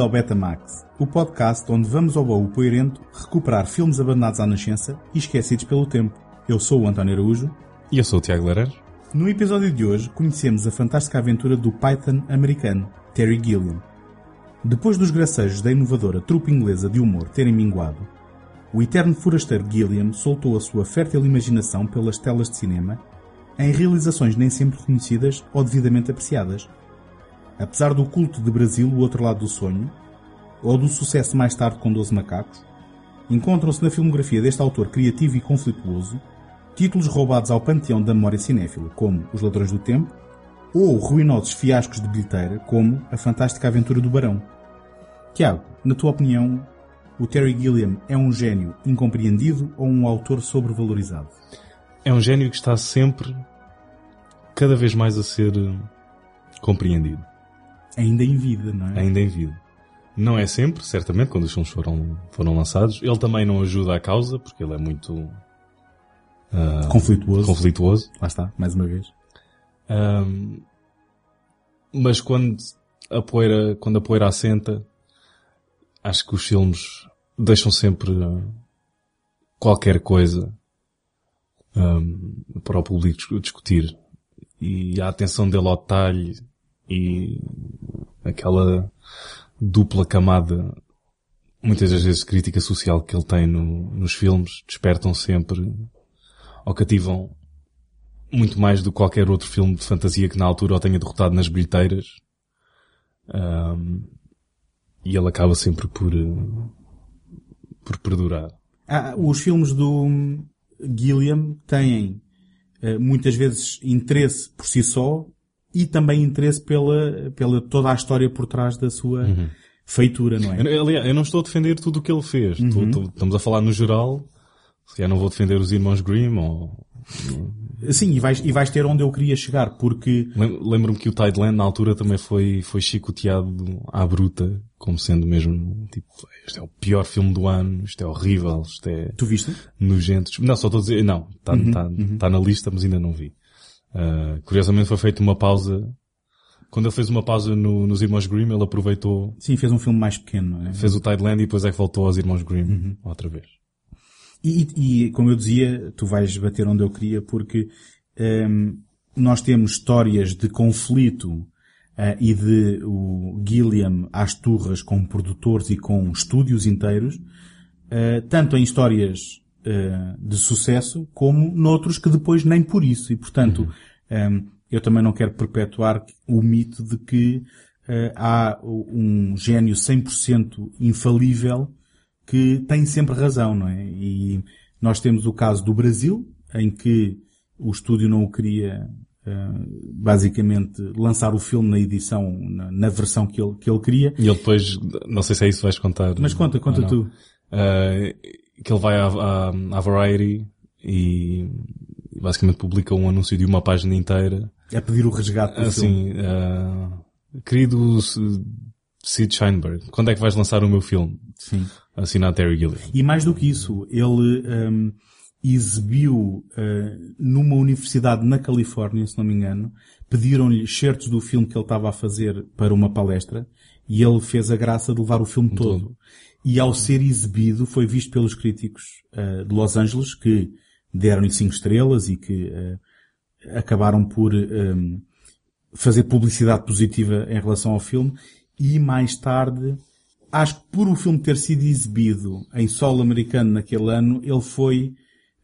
ao Betamax, o podcast onde vamos ao baú poeirento recuperar filmes abandonados à nascença e esquecidos pelo tempo. Eu sou o António Araújo. E eu sou o Tiago Laranjo. No episódio de hoje conhecemos a fantástica aventura do Python americano, Terry Gilliam. Depois dos gracejos da inovadora trupe inglesa de humor terem minguado, o eterno forasteiro Gilliam soltou a sua fértil imaginação pelas telas de cinema em realizações nem sempre reconhecidas ou devidamente apreciadas. Apesar do culto de Brasil, o outro lado do sonho, ou do sucesso mais tarde com Doze Macacos, encontram-se na filmografia deste autor criativo e conflituoso títulos roubados ao panteão da memória cinéfila, como Os Ladrões do Tempo, ou ruinosos fiascos de bilheteira, como A Fantástica Aventura do Barão. Tiago, na tua opinião, o Terry Gilliam é um gênio incompreendido ou um autor sobrevalorizado? É um gênio que está sempre, cada vez mais a ser eh, compreendido. Ainda em vida, não é? Ainda em vida. Não é sempre, certamente, quando os filmes foram, foram lançados. Ele também não ajuda à causa, porque ele é muito uh, conflituoso. conflituoso. Lá está, mais uma vez. Um, mas quando a poeira, quando a poeira assenta, acho que os filmes deixam sempre uh, qualquer coisa um, para o público discutir. E a atenção dele ao detalhe e aquela dupla camada, muitas das vezes crítica social que ele tem no, nos filmes, despertam sempre ou cativam muito mais do que qualquer outro filme de fantasia que na altura o tenha derrotado nas bilheteiras. Um, e ele acaba sempre por, por perdurar. Ah, os filmes do Gilliam têm muitas vezes interesse por si só e também interesse pela, pela toda a história por trás da sua uhum. feitura, não é? Aliás, eu não estou a defender tudo o que ele fez. Uhum. Estou, estou, estamos a falar no geral. Se calhar não vou defender os irmãos Grimm ou... Sim, e vais, e vais ter onde eu queria chegar, porque... Lembro-me que o Tideland na altura também foi, foi chicoteado à bruta, como sendo mesmo, tipo, este é o pior filme do ano, isto é horrível, isto é... Tu viste? Nojento. Não, só estou a dizer, não, está uhum, tá, uhum. tá na lista, mas ainda não vi. Uh, curiosamente foi feita uma pausa. Quando ele fez uma pausa no, nos Irmãos Grimm, ele aproveitou. Sim, fez um filme mais pequeno, é? Fez o Tideland e depois é que voltou aos Irmãos Grimm uhum. outra vez. E, e, como eu dizia, tu vais bater onde eu queria porque um, nós temos histórias de conflito uh, e de o Gilliam às turras com produtores e com estúdios inteiros, uh, tanto em histórias de sucesso, como noutros que depois nem por isso. E, portanto, uhum. um, eu também não quero perpetuar o mito de que uh, há um gênio 100% infalível que tem sempre razão, não é? E nós temos o caso do Brasil, em que o estúdio não o queria basicamente lançar o filme na edição, na, na, versão que ele, que ele queria. E ele depois, não sei se é isso que vais contar. Mas conta, conta tu. Uh, que ele vai à, à, à Variety e basicamente publica um anúncio de uma página inteira. É pedir o resgate do assim. Uh, querido Sid Sheinberg, quando é que vais lançar o meu filme? Sim. Assinado Terry Gilliam. E mais do que isso, ele um, exibiu uh, numa universidade na Califórnia, se não me engano, pediram-lhe certos do filme que ele estava a fazer para uma palestra e ele fez a graça de levar o filme todo. todo e ao ser exibido foi visto pelos críticos uh, de Los Angeles que deram-lhe cinco estrelas e que uh, acabaram por um, ehm, fazer publicidade positiva em relação ao filme e mais tarde acho que por o filme ter sido exibido em solo americano naquele ano ele foi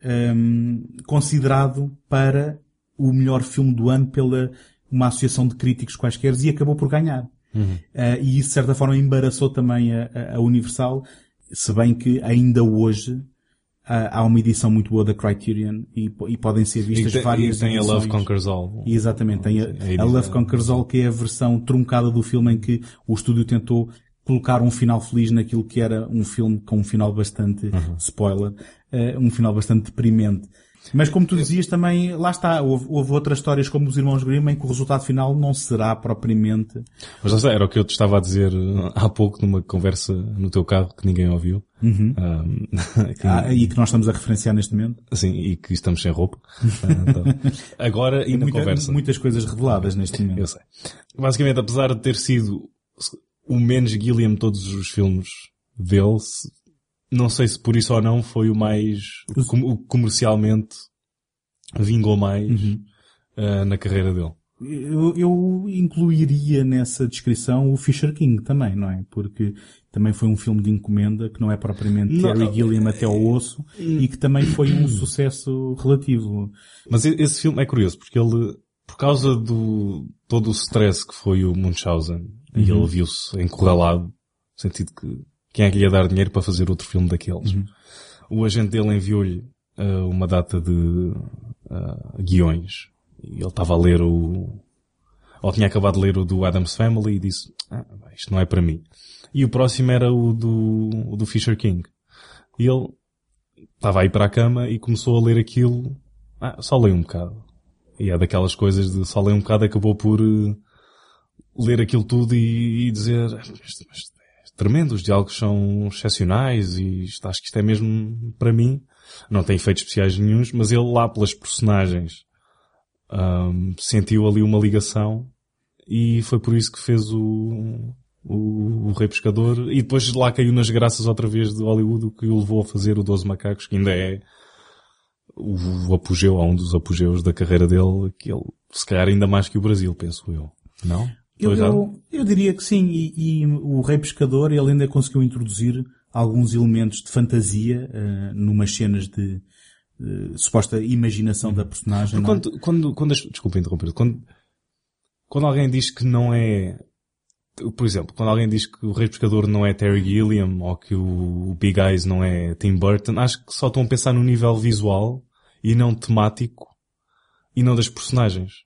um, ehm, considerado para o melhor filme do ano pela uma associação de críticos quaisquer e acabou por ganhar. Uhum. Uh, e isso de certa forma embaraçou também a, a, Universal, se bem que ainda hoje uh, há uma edição muito boa da Criterion e, e podem ser vistas e várias e tem edições. a Love Conquers All. E exatamente, tem a, a, a Love Conquers All que é a versão truncada do filme em que o estúdio tentou colocar um final feliz naquilo que era um filme com um final bastante, uhum. spoiler, uh, um final bastante deprimente. Mas como tu dizias também, lá está, houve, houve, outras histórias como os Irmãos Grimm em que o resultado final não será propriamente... Mas já sei, era o que eu te estava a dizer há pouco numa conversa no teu carro que ninguém ouviu. Uhum. Um, que... Ah, e que nós estamos a referenciar neste momento. Sim, e que estamos sem roupa. então, agora e na Muita, conversa. Muitas coisas reveladas neste momento. Eu sei. Basicamente, apesar de ter sido o menos Gilliam de todos os filmes dele. Não sei se por isso ou não foi o mais, o comercialmente vingou mais uhum. uh, na carreira dele. Eu, eu, incluiria nessa descrição o Fisher King também, não é? Porque também foi um filme de encomenda que não é propriamente não, Terry Gilliam até ao osso e que também foi um sucesso relativo. Mas esse filme é curioso porque ele, por causa do todo o stress que foi o Munchausen, uhum. e ele viu-se encurralado, no sentido que quem é que lhe ia dar dinheiro para fazer outro filme daqueles? Uhum. O agente dele enviou-lhe uh, uma data de uh, guiões e ele estava a ler o, ou tinha acabado de ler o do Adams Family e disse, ah, isto não é para mim. E o próximo era o do, o do Fisher King. E ele estava aí para a cama e começou a ler aquilo, ah, só leio um bocado. E é daquelas coisas de só ler um bocado acabou por uh, ler aquilo tudo e, e dizer, ah, mas, mas, tremendo, os diálogos são excepcionais e acho que isto é mesmo para mim. Não tem efeitos especiais nenhums, mas ele lá pelas personagens um, sentiu ali uma ligação e foi por isso que fez o, o, o Rei Pescador e depois lá caiu nas graças outra vez de Hollywood o que o levou a fazer o Doze Macacos, que ainda é o, o apogeu, um dos apogeus da carreira dele, que ele, se calhar ainda mais que o Brasil, penso eu. Não? Eu, eu, eu, diria que sim, e, e, o Rei Pescador ele ainda conseguiu introduzir alguns elementos de fantasia uh, numas cenas de, uh, suposta imaginação da personagem. É? Quando, quando, quando, desculpa interromper, quando, quando alguém diz que não é, por exemplo, quando alguém diz que o Rei Pescador não é Terry Gilliam ou que o, o Big Eyes não é Tim Burton, acho que só estão a pensar no nível visual e não temático e não das personagens.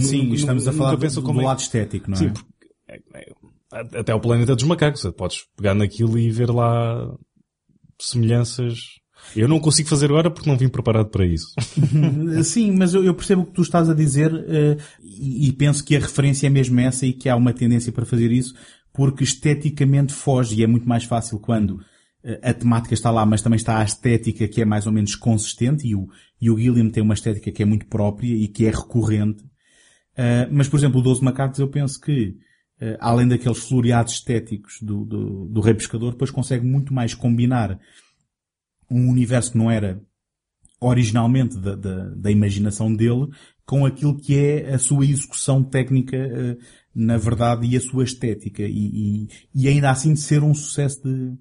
Sim, N estamos a falar do, do é... lado estético, não é? Sim, porque, é, é, até o planeta dos macacos, podes pegar naquilo e ver lá semelhanças eu não consigo fazer agora porque não vim preparado para isso. Sim, mas eu, percebo o que tu estás a dizer uh, e, e, penso que a referência é mesmo essa e que há uma tendência para fazer isso porque esteticamente foge e é muito mais fácil quando uh, a temática está lá, mas também está a estética que é mais ou menos consistente e o, e o Gilliam tem uma estética que é muito própria e que é recorrente. Uh, mas, por exemplo, o Doze Macacos eu penso que além daqueles floreados estéticos do, do, do Rei Pescador, depois consegue muito mais combinar um universo que não era originalmente da, da, da, imaginação dele com aquilo que é a sua execução técnica uh, na verdade e a sua estética e, e, e, ainda assim de ser um sucesso de,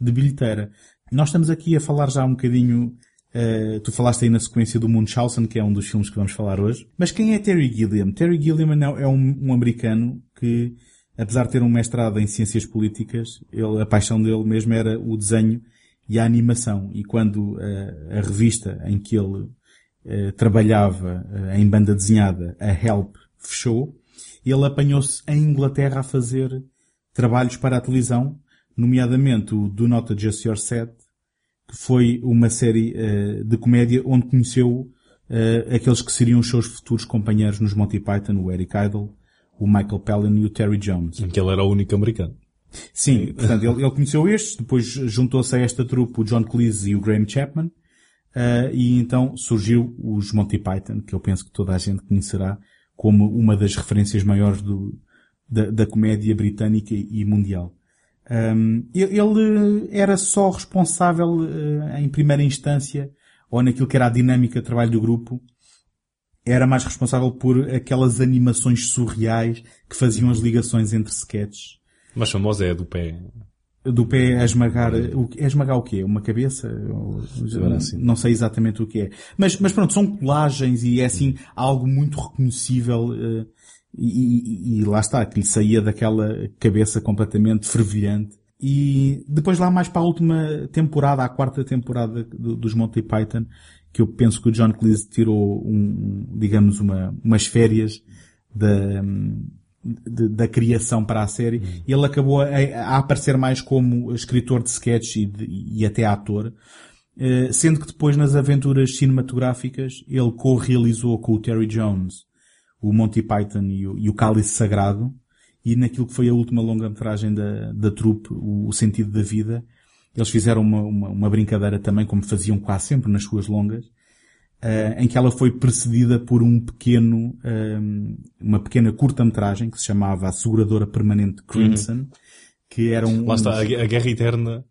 de bilheteira. Nós estamos aqui a falar já um bocadinho uh, tu falaste aí na sequência do Munchausen, que é um dos filmes que vamos falar hoje. Mas quem é Terry Gilliam? Terry Gilliam é um, um americano que, apesar de ter um mestrado em ciências políticas, ele, a paixão dele mesmo era o desenho e a animação. E quando uh, a revista em que ele uh, trabalhava em banda desenhada, a Help, fechou, ele apanhou-se em Inglaterra a fazer trabalhos para a televisão, nomeadamente o Do Not Adjust Your Set, que foi uma série de comédia onde conheceu aqueles que seriam os seus futuros companheiros nos Monty Python, o Eric Idle, o Michael Palin e o Terry Jones. Em que ele era o único americano. Sim, portanto, ele, ele conheceu estes, depois juntou-se a esta trupe o John Cleese e o Graham Chapman, uh, e então surgiu os Monty Python, que eu penso que toda a gente conhecerá como uma das referências maiores do, da, da comédia britânica e mundial. Um, ele era só responsável uh, em primeira instância, ou naquilo que era a dinâmica de trabalho do grupo, era mais responsável por aquelas animações surreais que faziam as ligações entre sketches mas famosa é a do pé. Do pé a esmagar, o, a esmagar o quê? Uma cabeça? assim. Não sei exatamente o que é. Mas, mas pronto, são colagens e é assim algo muito reconhecível uh, e, e, e, lá está, que lhe saía daquela cabeça completamente fervilhante. E depois lá mais para a última temporada, a quarta temporada do, dos Monty Python, que eu penso que o John Cleese tirou um, digamos, uma, umas férias da, de, da criação para a série, uhum. ele acabou a, a, aparecer mais como escritor de sketches e, de, e até ator, uh, sendo que depois nas aventuras cinematográficas ele co-realizou com o Terry Jones o Monty Python e o, e o Cálice Sagrado, e naquilo que foi a última longa-metragem da, da trupe, o, o, Sentido da Vida, eles fizeram uma, uma, uma, brincadeira também, como faziam quase sempre nas suas longas, em que ela foi precedida por um pequeno, uma pequena curta-metragem que se chamava A Seguradora Permanente Crimson, uhum. que era um... Lá está, a guerra eterna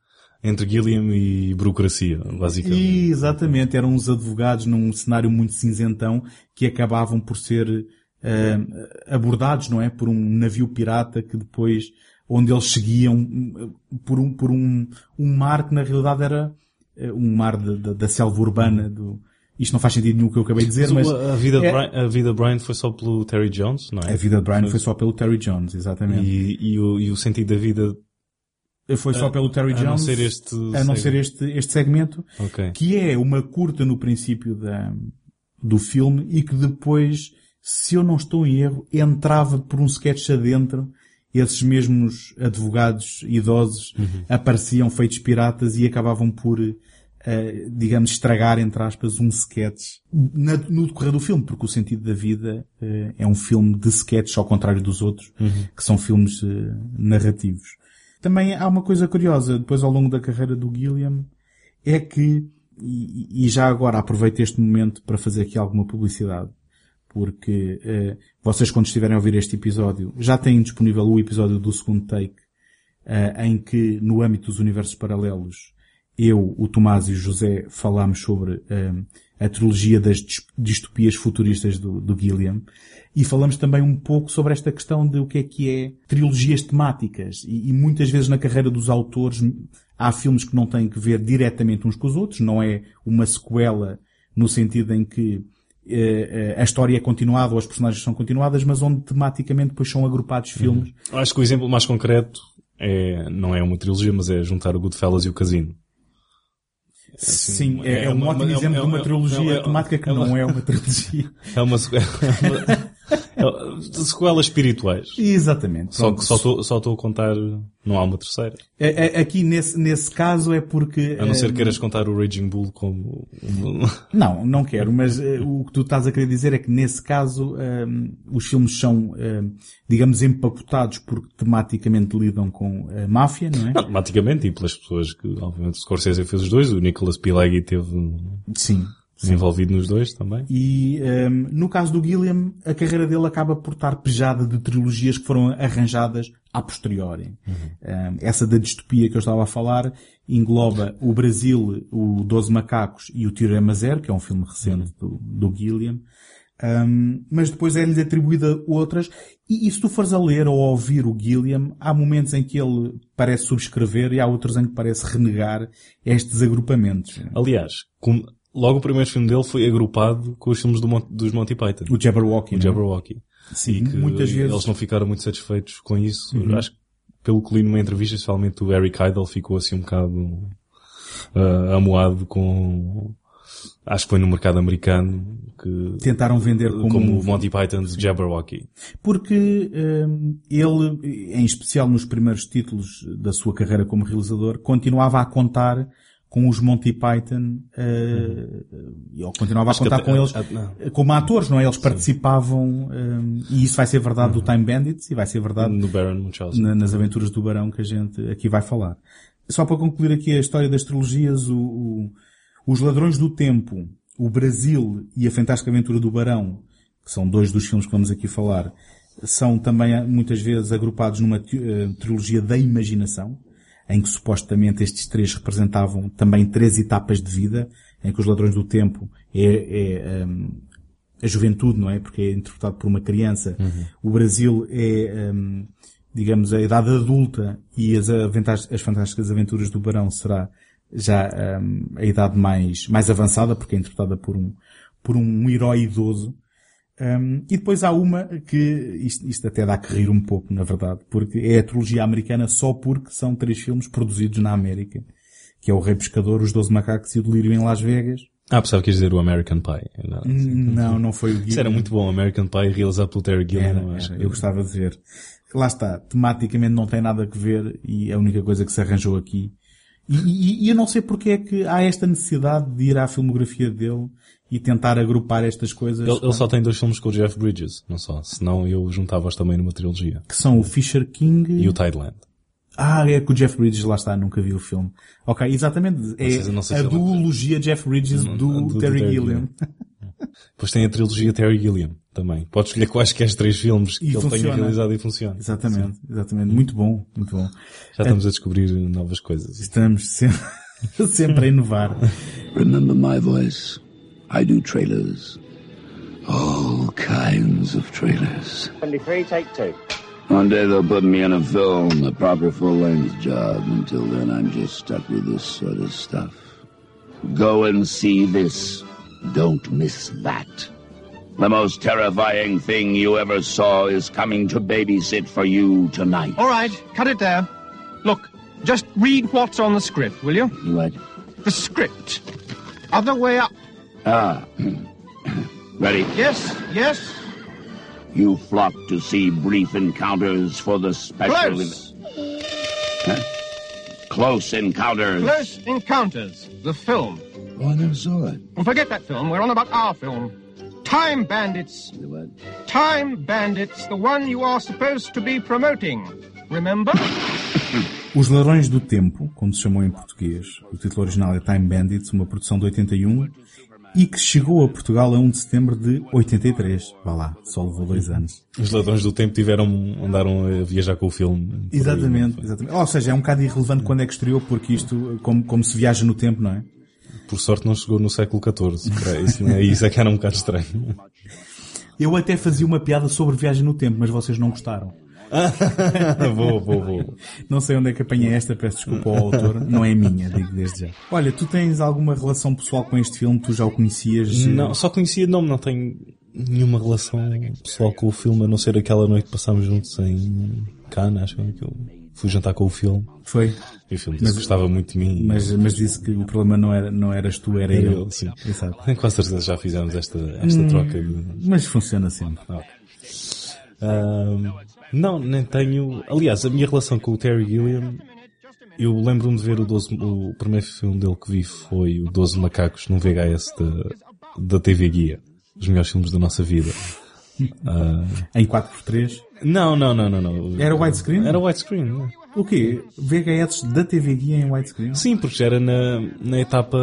entre Gilliam e burocracia, basicamente. E, exatamente, eram uns advogados num cenário muito cinzentão que acabavam por ser uh, abordados, não é, por um navio pirata que depois, onde eles seguiam por um, por um, um mar que na realidade era uh, um mar de, de, da selva urbana do, isto não faz sentido nenhum que eu acabei de dizer, mas... A vida, é... Brian, a vida de Brian foi só pelo Terry Jones, não é? A vida de Brian foi, foi só pelo Terry Jones, exatamente. E, e, o, e o sentido da vida foi só pelo Terry Jones. A não ser este, a não ser este, este segmento, okay. que é uma curta no princípio da, do filme e que depois, se eu não estou em erro, entrava por um sketch adentro, esses mesmos advogados idosos uhum. apareciam feitos piratas e acabavam por, uh, digamos, estragar, entre aspas, um sketch na, no decorrer do filme, porque o sentido da vida uh, é um filme de sketch ao contrário dos outros, uhum. que são filmes uh, narrativos. Também há uma coisa curiosa, depois ao longo da carreira do Gilliam, é que, e, e já agora aproveito este momento para fazer aqui alguma publicidade, porque eh, vocês quando estiverem a ouvir este episódio já têm disponível o episódio do segundo take, eh, em que no âmbito dos universos paralelos eu, o Tomás e o José falámos sobre eh, a trilogia das distopias futuristas do, do Gilliam e falamos também um pouco sobre esta questão de o que é que é trilogias temáticas. E, e, muitas vezes na carreira dos autores há filmes que não têm que ver diretamente uns com os outros, não é uma sequela no sentido em que a história é continuada ou as personagens são continuadas, mas onde tematicamente depois são agrupados filmes. Uhum. Acho que o exemplo mais concreto é, não é uma trilogia, mas é juntar o Goodfellas e o Casino. Assim, Sim, é, é, um ótimo é, exemplo é, de uma trilogia temática que não é uma trilogia. É uma, é, sequelas espirituais. Exatamente. Só que só estou só a contar, não há uma terceira. É, é, aqui nesse, nesse caso é porque... A não ser que queiras contar o Raging Bull como... Não, não quero, mas uh, o que tu estás a querer dizer é que nesse caso um, os filmes são, um, digamos, empacotados porque tematicamente lidam com a máfia, não é? Não, tematicamente e pelas pessoas que, obviamente, o Scorsese fez os dois, o Nicholas Pileggi teve... Sim envolvido nos dois também. E um, no caso do Gilliam, a carreira dele acaba por estar pejada de trilogias que foram arranjadas a posteriori. Uhum. Um, essa da distopia que eu estava a falar engloba o Brasil, o Doze Macacos e o Teorema Zero, que é um filme recente uhum. do, do Gilliam. Um, mas depois é-lhe atribuída outras, e, e, se tu fores a ler ou a ouvir o Gilliam, há momentos em que ele parece subscrever e há outros em que parece renegar estes agrupamentos. Aliás, com, logo o primeiro filme dele foi agrupado com os filmes do Mon dos Monty Python. O Jabberwocky. O é? Jabberwocky. Sim, muitas vezes. Eles não ficaram muito satisfeitos com isso. Uhum. Acho que, pelo que li numa entrevista, especialmente o Eric Idle ficou assim um bocado uh, amoado com, acho que foi no mercado americano que tentaram vender como, como o Monty Python's Jabberwocky. Porque um, ele, em especial nos primeiros títulos da sua carreira como realizador, continuava a contar com os Monty Python, uh, uhum. continuava Acho a contar com eles a, como atores, não é? Eles Sim. participavam, um, e isso vai ser verdade uhum. do Time Bandits e vai ser verdade no Baron na, nas aventuras do Barão que a gente aqui vai falar. Só para concluir aqui a história das trilogias, o, o, os Ladrões do Tempo, o Brasil e a Fantástica Aventura do Barão, que são dois dos filmes que vamos aqui falar, são também muitas vezes agrupados numa uh, trilogia da imaginação, em que supostamente estes três representavam também três etapas de vida, em que os ladrões do tempo é, é um, a juventude, não é? Porque é interpretado por uma criança. Uhum. O Brasil é, um, digamos, a idade adulta e as, as fantásticas aventuras do Barão será já um, a idade mais, mais avançada, porque é interpretada por um, por um herói idoso. Um, e depois há uma que, isto, isto até dá que rir um pouco, na verdade, porque é a trilogia americana só porque são três filmes produzidos na América, que é o Rei Pescador, Os Doze Macacos e o Delírio em Las Vegas. Ah, pensava que dizer o American Pie. Não, não, não foi o Isso era muito bom, American Pie, realizado pelo Terry Gilliam. Era, era, eu gostava de ver. Lá está, tematicamente não tem nada a ver e a única coisa que se arranjou aqui. E, e, e eu não sei porque é que há esta necessidade de ir à filmografia dele e tentar agrupar estas coisas. Ele, ele, só tem dois filmes com o Jeff Bridges, não só. Senão eu juntava-os também numa trilogia. Que são o Fisher King e o Tideland. Ah, é que o Jeff Bridges lá está, nunca vi o filme. Ok, exatamente. É sei- sei a ele- duologia Jeff Bridges do, do- do Terry Gilliam. Depois tem a trilogia Terry Gilliam também. Podes escolher quaisquer três filmes que E ele tenha funciona. realizado e funciona. Exatamente, exatamente. Muito bom, muito bom. Já estamos a descobrir novas coisas. Estamos sempre, sempre a inovar. Remember my voice. I do trailers. All kinds of trailers. 23, take two. One day they'll put me in a film, a proper full-length job. Until then, I'm just stuck with this sort of stuff. Go and see this. Don't miss that. The most terrifying thing you ever saw is coming to babysit for you tonight. All right, cut it there. Look, just read what's on the script, will you? What? The script. Other way up. Ah. Ready? Yes, yes. You flock to see brief encounters for the special... Close. Close encounters. Close Encounters, the film. I never saw it. Well, forget that film. We're on about our film. Time Bandits. The what? Time Bandits, the one you are supposed to be promoting. Remember? Os Ladrões do Tempo, como se chamou em português, o título original é Time Bandits, uma produção de 81, e que chegou a Portugal a 1 de setembro de 83. Vá lá, só levou dois anos. Os ladrões do tempo tiveram, andaram a viajar com o filme. aí, Exatamente, foi? exatamente. Ou seja, é um bocado irrelevante quando é que estreou, porque isto, como, como se viaja no tempo, não é? Por sorte não chegou no século XIV. Isso, não é? isso é que era um bocado estranho. Eu até fazia uma piada sobre viagem no tempo, mas vocês não gostaram. vou, vou, vou. Não sei onde é que apanhei esta, peço desculpa ao autor. Não é minha, digo desde já. Olha, tu tens alguma relação pessoal com este filme? Tu já o conhecias? Não, só conhecia de nome, não tenho nenhuma relação pessoal com o filme, a não ser aquela noite que passámos juntos em Cannes, acho que eu fui jantar com o filme. Foi. E o filme disse que gostava muito de mim. Mas, mas disse que o problema não, era, não eras tu, era Era ele, sim. Exato. Tenho quase certeza que já fizemos esta, esta troca de... Mas funciona sempre. Ahm, não, nem tenho. Aliás, a minha relação com o Terry Gilliam, eu lembro-me de ver o 12, o primeiro filme dele que vi foi o 12 Macacos num VHS da, da TV Guia. Os melhores filmes da nossa vida. Ah, Em 4x3. não, não, não, não, não. Era widescreen? Era widescreen. né? O quê? VHS da TV Guia em widescreen? Sim, porque já era na, na etapa.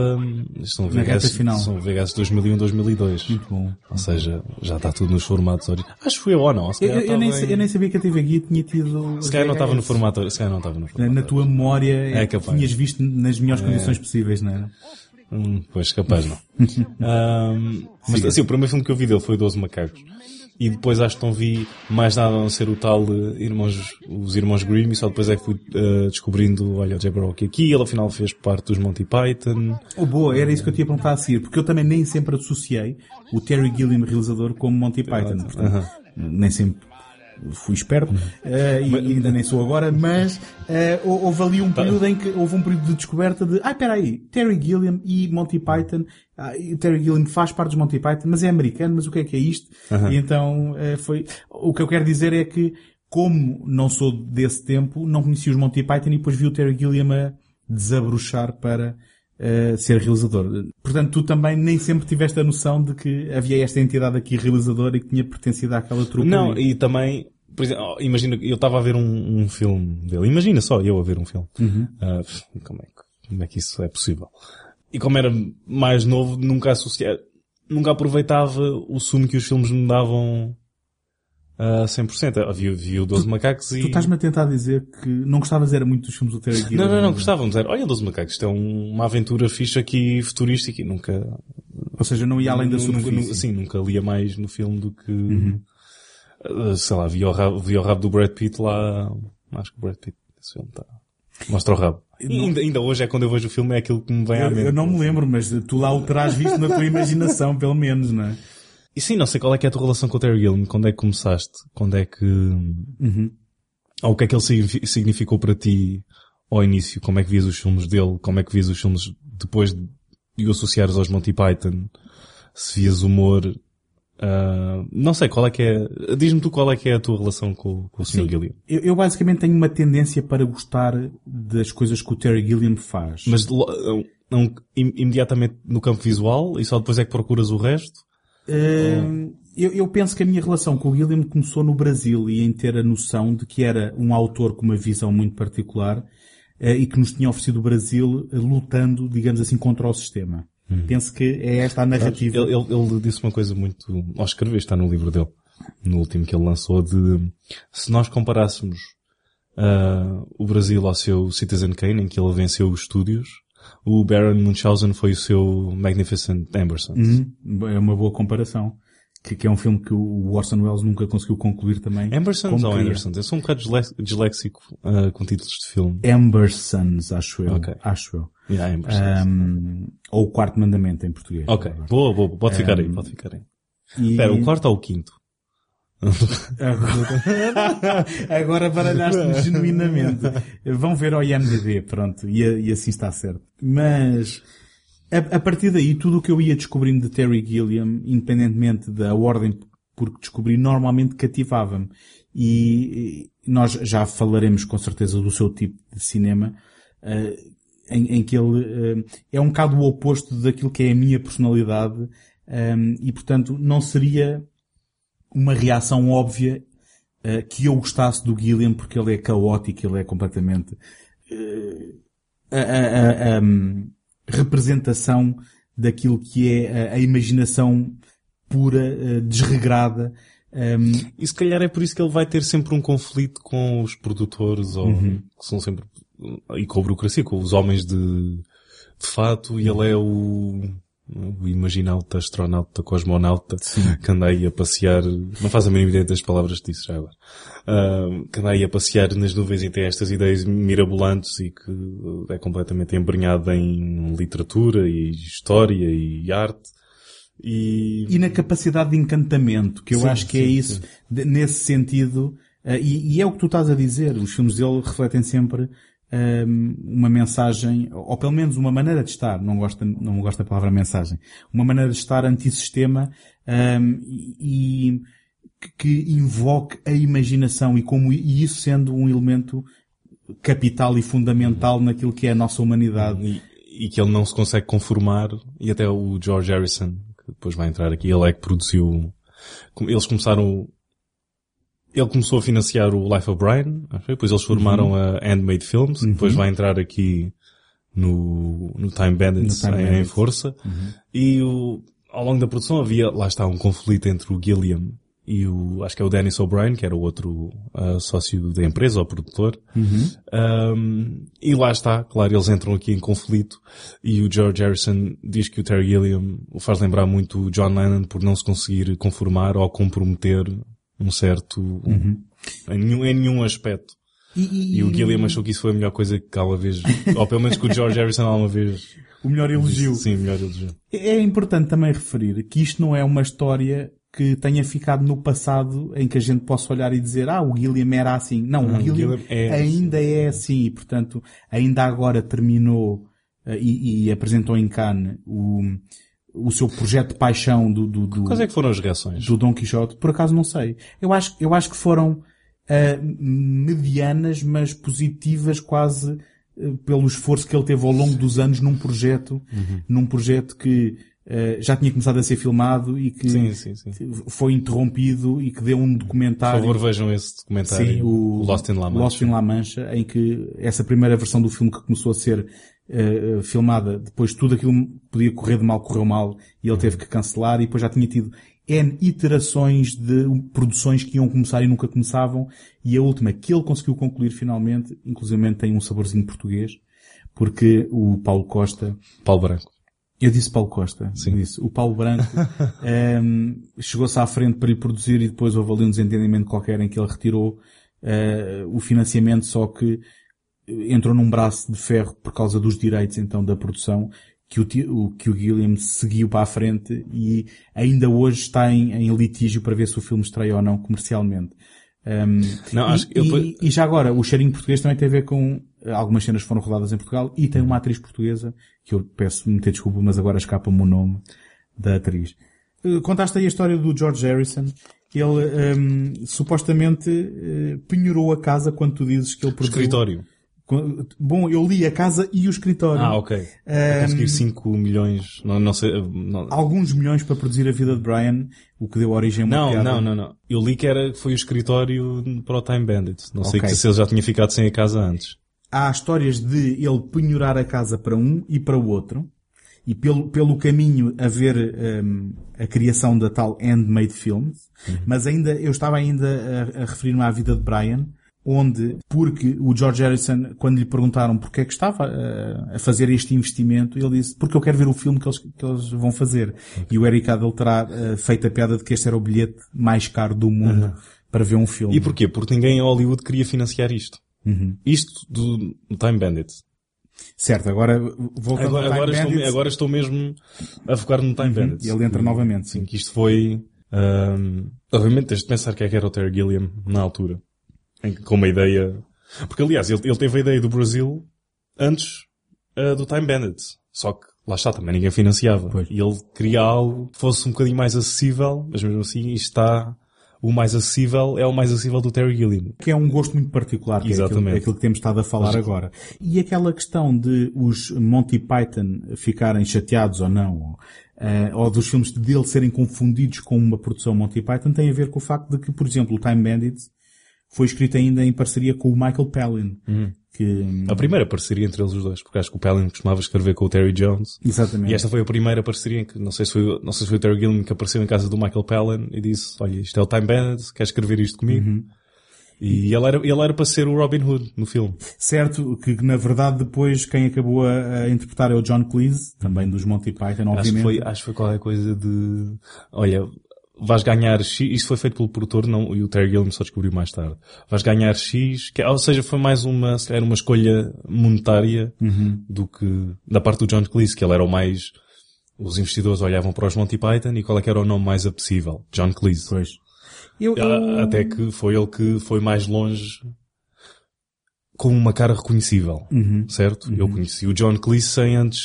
São Na VHS, final. são VHS 2001, 2002. Muito bom. Ou seja, já está tudo nos formatos originais. Acho que foi eu ou não. Eu, eu nem, em- eu nem sabia que a TV Guia tinha tido. Se calhar não estava no formato. Se calhar não estava no formato. Na tua memória, É é capaz. tinhas visto nas melhores condições possíveis, não era? Hum, pois, capaz não. Ahm, mas assim, o primeiro filme que eu vi dele foi 12 Macacos. E depois acho que não vi mais nada a não ser o tal de irmãos, os irmãos Grimm e só depois é que fui eh, descobrindo, olha, o Jabberwocky aqui, ele afinal fez parte dos Monty Python. Oh, boa, era isso que eu tinha perguntar a seguir, porque eu também nem sempre associei o Terry Gilliam, realizador, como Monty Python. Portanto, nem sempre fui esperto, eh, e ainda nem sou agora, mas hou- houve ali um período em que houve um período de descoberta de, ah, espera aí, Terry Gilliam e Monty Python, ah, Terry Gilliam faz parte dos Monty Python, mas é americano, mas o que é que é isto? E então eh, foi, o que eu quero dizer é que, como não sou desse tempo, não conheci os Monty Python e depois vi o Terry Gilliam a desabrochar para ser realizador. Portanto, tu também nem sempre tiveste a noção de que havia esta entidade aqui realizadora e que tinha pertencido àquela trupe. Não, ali. e também, por exemplo, oh, imagina, eu estava a ver um, um filme dele. Imagina só eu a ver um filme. Ah, como, é que, como é que isso é possível? E como era mais novo, nunca associava, nunca aproveitava o sumo que os filmes me davam a 100%. Eu Vi, vi o 12 Macacos e... Tu estás-me a tentar dizer que não gostavas era muito dos filmes do Terry Gilliam. Não, não, não, gostávamos. Era, olha, 12 Macacos, isto é um- uma aventura fixe aqui, futurística e nunca... Ou seja, não ia além da superfície. nunca- sim, nunca lia mais no filme do que... Uh, sei lá, vi o, rabo, o rabo do Brad Pitt lá... Acho que o Brad Pitt, esse filme está... Mostra o rabo. E ainda, ainda hoje é quando eu vejo o filme, é aquilo que me vem à Eu, mente. eu não me lembro, mas tu lá o terás visto na tua imaginação, pelo menos, não é? E sim, não sei qual é que é a tua relação com o Terry Gilliam, quando é que começaste, quando é que... Ou o que é que ele signifi- significou para ti ao início, como é que vias os filmes dele, como é que vias os filmes depois de o associares aos Monty Python, se vias humor, ah, não sei, qual é que é, diz-me tu qual é que é a tua relação com, com o Sr. Gilliam. Eu, eu basicamente tenho uma tendência para gostar das coisas que o Terry Gilliam faz. Mas não, im- imediatamente no campo visual e só depois é que procuras o resto? Hum, eu, eu penso que a minha relação com o Gilliam começou no Brasil e em ter a noção de que era um autor com uma visão muito particular eh, e que nos tinha oferecido o Brasil eh, lutando, digamos assim, contra o sistema. Penso que é esta a narrativa. Ele, ele- ele disse uma coisa muito, ao escrever, está no livro dele, no último que ele lançou, de se nós comparássemos ah, o Brasil ao seu Citizen Kane, em que ele venceu os estúdios, o Baron Munchausen foi o seu Magnificent Amberson. Uhum. É uma boa comparação. Que, que é um filme que o Orson Welles nunca conseguiu concluir também. Ambersons como ou. Andersons? Eu sou um bocado disléxico ah, com títulos de filme. Ambersons, acho eu. Ok. Acho eu. Yeah. Um, ou o quarto mandamento em português. ok, boa, boa, pode ficar aí, pode ficar aí. E... Espera, o quarto ou o quinto? Agora, baralhaste-me genuinamente. Vão ver ao IMDB, pronto, e, e assim está certo. Mas, a, a partir daí, tudo o que eu ia descobrindo de Terry Gilliam, independentemente da ordem porque descobri, normalmente cativava-me. E, e nós já falaremos com certeza do seu tipo de cinema, eh, em, em que ele eh, é um bocado o oposto daquilo que é a minha personalidade, eh, e portanto não seria uma reação óbvia eh, que eu gostasse do Gilliam porque ele é caótico, ele é completamente eh, a, a- a- hum, representação daquilo que é a, a imaginação pura, eh, desregrada. hum, E se calhar é por isso que ele vai ter sempre um conflito com os produtores, ou que são sempre, e com a burocracia, com os homens de, de fato, e ele é o, o imaginauta, astronauta, cosmonauta, que anda aí a passear, não faz a mínima ideia das palavras que disse já agora, Ah, que anda aí a passear nas nuvens e tem estas ideias mirabolantes e que é completamente embrenhado em literatura e história e arte. E, e na capacidade de encantamento, que eu Sim, acho que é sim, isso, de- nesse sentido, eh, e, e é o que tu estás a dizer, os filmes dele refletem sempre uma mensagem, ou pelo menos uma maneira de estar, não gosto, não gosto da palavra mensagem, uma maneira de estar antissistema hum, e, e que, que invoque a imaginação e como e isso sendo um elemento capital e fundamental naquilo que é a nossa humanidade. e, e que ele não se consegue conformar, e até o George Harrison, que depois vai entrar aqui, ele é que produziu, eles começaram, ele começou a financiar o Life of Brian, depois eles formaram a Handmade Films, depois vai entrar aqui no, no Time Bandits, No Time em, força, e o, ao longo da produção havia, lá está, um conflito entre o Gilliam e o, acho que é o Dennis O'Brien, que era o outro ah, sócio da empresa, ou produtor, um, e lá está, claro, eles entram aqui em conflito e o George Harrison diz que o Terry Gilliam o faz lembrar muito o John Lennon por não se conseguir conformar ou comprometer um certo, em, nenhum, em nenhum aspecto. E o Gilliam achou que isso foi a melhor coisa que alguma vez, ou pelo menos que o George Harrison alguma vez, o melhor elogio. sim, melhor elogio. É importante também referir que isto não é uma história que tenha ficado no passado em que a gente possa olhar e dizer ah, o Gilliam era assim. Não, Não, o Gilliam, Gilliam é ainda é assim e, portanto, ainda agora terminou eh, e, e apresentou em Cannes o, o seu projeto de paixão do, do, do, Quais é que foram as reações? do Dom Quixote. Por acaso não sei. Eu acho, eu acho que foram ah, medianas, mas positivas quase eh, pelo esforço que ele teve ao longo dos anos num projeto, Uhum. num projeto que eh, já tinha começado a ser filmado e que Sim, sim, sim. foi interrompido e que deu um Por documentário. favor, vejam esse documentário, Sim, o Lost in La Mancha. Lost in La Mancha, em que essa primeira versão do filme que começou a ser eh, filmada, depois tudo aquilo podia correr de mal, correu mal, e ele teve que cancelar, e depois já tinha tido N iterações de produções que iam começar e nunca começavam, e a última que ele conseguiu concluir finalmente, inclusive tem um saborzinho português, porque o Paulo Costa, Paulo Branco. eu disse Paulo Costa. Sim. Disse. O Paulo Branco ehm, chegou-se à frente para lhe produzir e depois houve ali um desentendimento qualquer em que ele retirou eh, o financiamento, só que entrou num braço de ferro por causa dos direitos então da produção que o, que o Gilliam seguiu para a frente e ainda hoje está em, em litígio para ver se o filme estreia ou não comercialmente. Ehm, Não, e, acho que eu- e- e já agora, o cheirinho português também tem a ver com eh, algumas cenas que foram rodadas em Portugal e tem uma atriz portuguesa, que eu peço muita desculpa, mas agora escapa-me o nome da atriz. Eh, Contaste aí a história do George Harrison. Ele ehm, supostamente eh, penhorou a casa quando tu dizes que ele produziu, Escritório. Bom, eu li a casa e o escritório. Ah, ok. Ehm, Conseguir 5 milhões, não, não sei, não, Alguns milhões para produzir a vida de Brian, o que deu origem a uma não, piada. não, não, não. Eu li que era, foi o escritório para o Time Bandit. Não sei se ele já tinha ficado sem a casa antes. Há histórias de ele penhorar a casa para um e para o outro. E pelo, pelo caminho haver hum, a criação da tal Handmade Films. Mas ainda, eu estava ainda a, a referir-me à vida de Brian, onde, porque o George Harrison, quando lhe perguntaram porque é que estava uh, a fazer este investimento, ele disse, porque eu quero ver o filme que eles, que eles vão fazer. E o Eric Idle terá uh, feito a piada de que este era o bilhete mais caro do mundo para ver um filme. E porquê? Porque ninguém em Hollywood queria financiar isto. Isto do Time Bandit. Certo, agora voltando Agora, ao Time agora, estou, agora estou mesmo a focar no Time Bandit. ele entra novamente, sim. Que isto foi... ahm, obviamente tens de pensar que é que era o Terry Gilliam na altura. Com uma ideia... Porque aliás, ele, ele teve a ideia do Brasil antes ah, do Time Bandit. Só que lá está, também ninguém financiava. Pois. E ele queria algo que fosse um bocadinho mais acessível, mas mesmo assim está... O mais acessível é o mais acessível do Terry Gilliam. que é um gosto muito particular, que é aquilo, Exatamente. é aquilo que temos estado a falar agora. E aquela questão de os Monty Python ficarem chateados ou não, ou, eh, ou dos filmes dele serem confundidos com uma produção Monty Python, tem a ver com o facto de que, por exemplo, o Time Bandits foi escrito ainda em parceria com o Michael Palin, que, A primeira parceria entre eles os dois, porque acho que o Palin costumava escrever com o Terry Jones. exatamente, E esta foi a primeira parceria em que, não sei se foi, não sei se foi o Terry Gilliam que apareceu em casa do Michael Palin e disse, olha, isto é o Time Bandit, quer escrever isto comigo? Uhum. E ele era, ele era para ser o Robin Hood no filme. certo que na verdade depois quem acabou a, a interpretar é o John Cleese, também dos Monty Python, Acho que obviamente. foi, acho que foi qualquer coisa de, olha, vais ganhar X, isto foi feito pelo produtor, não, e o Terry Gilliam só descobriu mais tarde. Vais ganhar X, que, ou seja, foi mais uma, se calhar uma escolha monetária Uhum. do que, da parte do John Cleese, que ele era o mais, os investidores olhavam para os Monty Python e qual é que era o nome mais apetecível? John Cleese. Pois. Eu, eu- Até que foi ele que foi mais longe com uma cara reconhecível, Uhum. certo? Eu conheci o John Cleese sem antes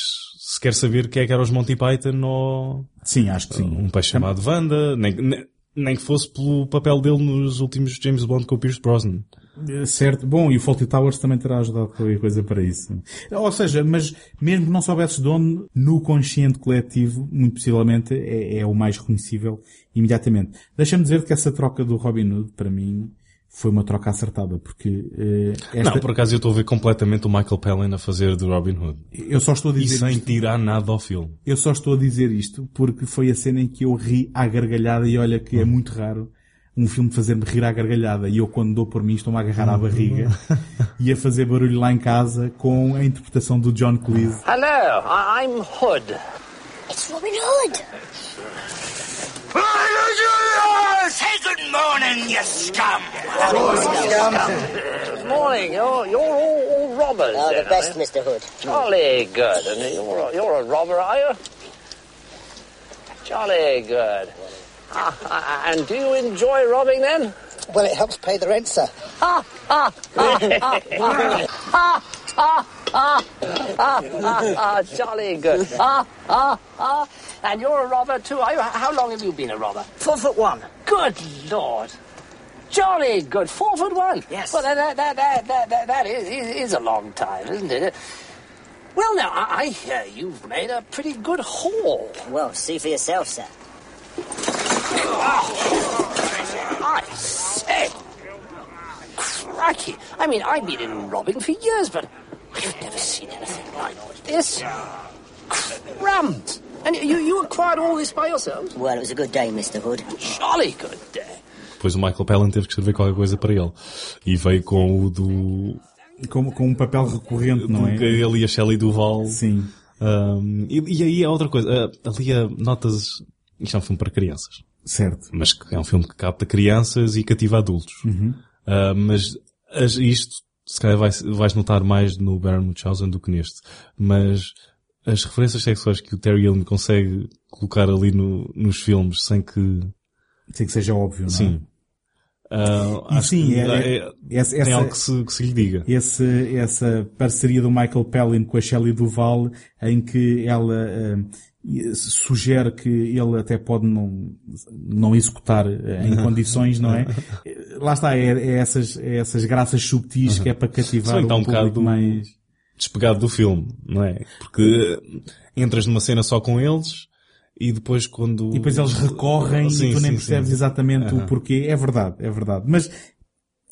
sequer saber quem é que era os Monty Python ou Sim, acho que sim. um peixe chamado Wanda, nem, nem, nem que fosse pelo papel dele nos últimos James Bond com o Pierce Brosnan. Eh, Certo. Bom, e o Fawlty Towers também terá ajudado qualquer coisa para isso. Ou seja, mas mesmo que não soubesses de onde, no consciente coletivo, muito possivelmente, é, é o mais reconhecível imediatamente. Deixa-me dizer que essa troca do Robin Hood, para mim, foi uma troca acertada, porque eh, esta, Não, por acaso eu estou a ver completamente o Michael Palin a fazer de Robin Hood. eu só estou a E dizer sem isto, tirar nada ao filme. eu só estou a dizer isto porque foi a cena em que eu ri à gargalhada e olha que é muito raro um filme fazer-me rir à gargalhada e eu quando dou por mim estou-me a agarrar à barriga e a fazer barulho lá em casa com a interpretação do John Cleese. Hello, I'm Hood. It's Robin Hood. Say good morning, you scum! Good morning. You're, you're all, all robbers. Oh, then, the best, you? Mr. Hood. Jolly good. And you're a, you're a robber, are you? Jolly good. Ah, ah, and do you enjoy robbing then? Well, it helps pay the rent, sir. Ah, ah, ah, ah, ah, ah, ah, ah, ah, ah, ah, jolly good. Ah, ah, ah. And you're a robber too, are you? How long have you been a robber? Four foot one. Good Lord. Jolly good. Four foot one. Yes. Well, that, that, that, that, that, that, is, is a long time, isn't it? Well, now, I, I hear you've made a pretty good haul. Well, see for yourself, sir. I say. Crikey. I mean, I've been in robbing for years, but I've never seen anything like this. Crumbs. And you, you acquired all this by yourselves? Well, it was a good day, Mr. Hood. Jolly good day. Depois o Michael Palin teve que escrever qualquer coisa para ele. E veio com o do, Com, com um papel recorrente, não é? ele e a Shelley Duval. Sim. Um, e, e aí é outra coisa. Uh, ali uh, notas. Isto é um filme para crianças. Certo. Mas é um filme que capta crianças e cativa adultos. Uhum. Uh, mas as- isto, se calhar vais, vais notar mais no Baron Munchausen do que neste. Mas as referências sexuais que o Terry Gilliam consegue colocar ali no, nos filmes sem que... Sem que seja óbvio, não é? Sim. Uh, E acho sim, que é- é- é- essa- tem essa- algo que se, que se lhe diga. esse, essa parceria do Michael Palin com a Shelley Duval, em que ela eh, sugere que ele até pode não, não executar eh, em condições, não é? Lá está, é, é essas, é essas graças subtis que é para cativar Só então um um público mais... despegado do filme, não é? Porque entras numa cena só com eles e depois quando... E depois eles recorrem Sim, e tu nem sim, percebes sim. exatamente o Aham. porquê. É verdade, é verdade. Mas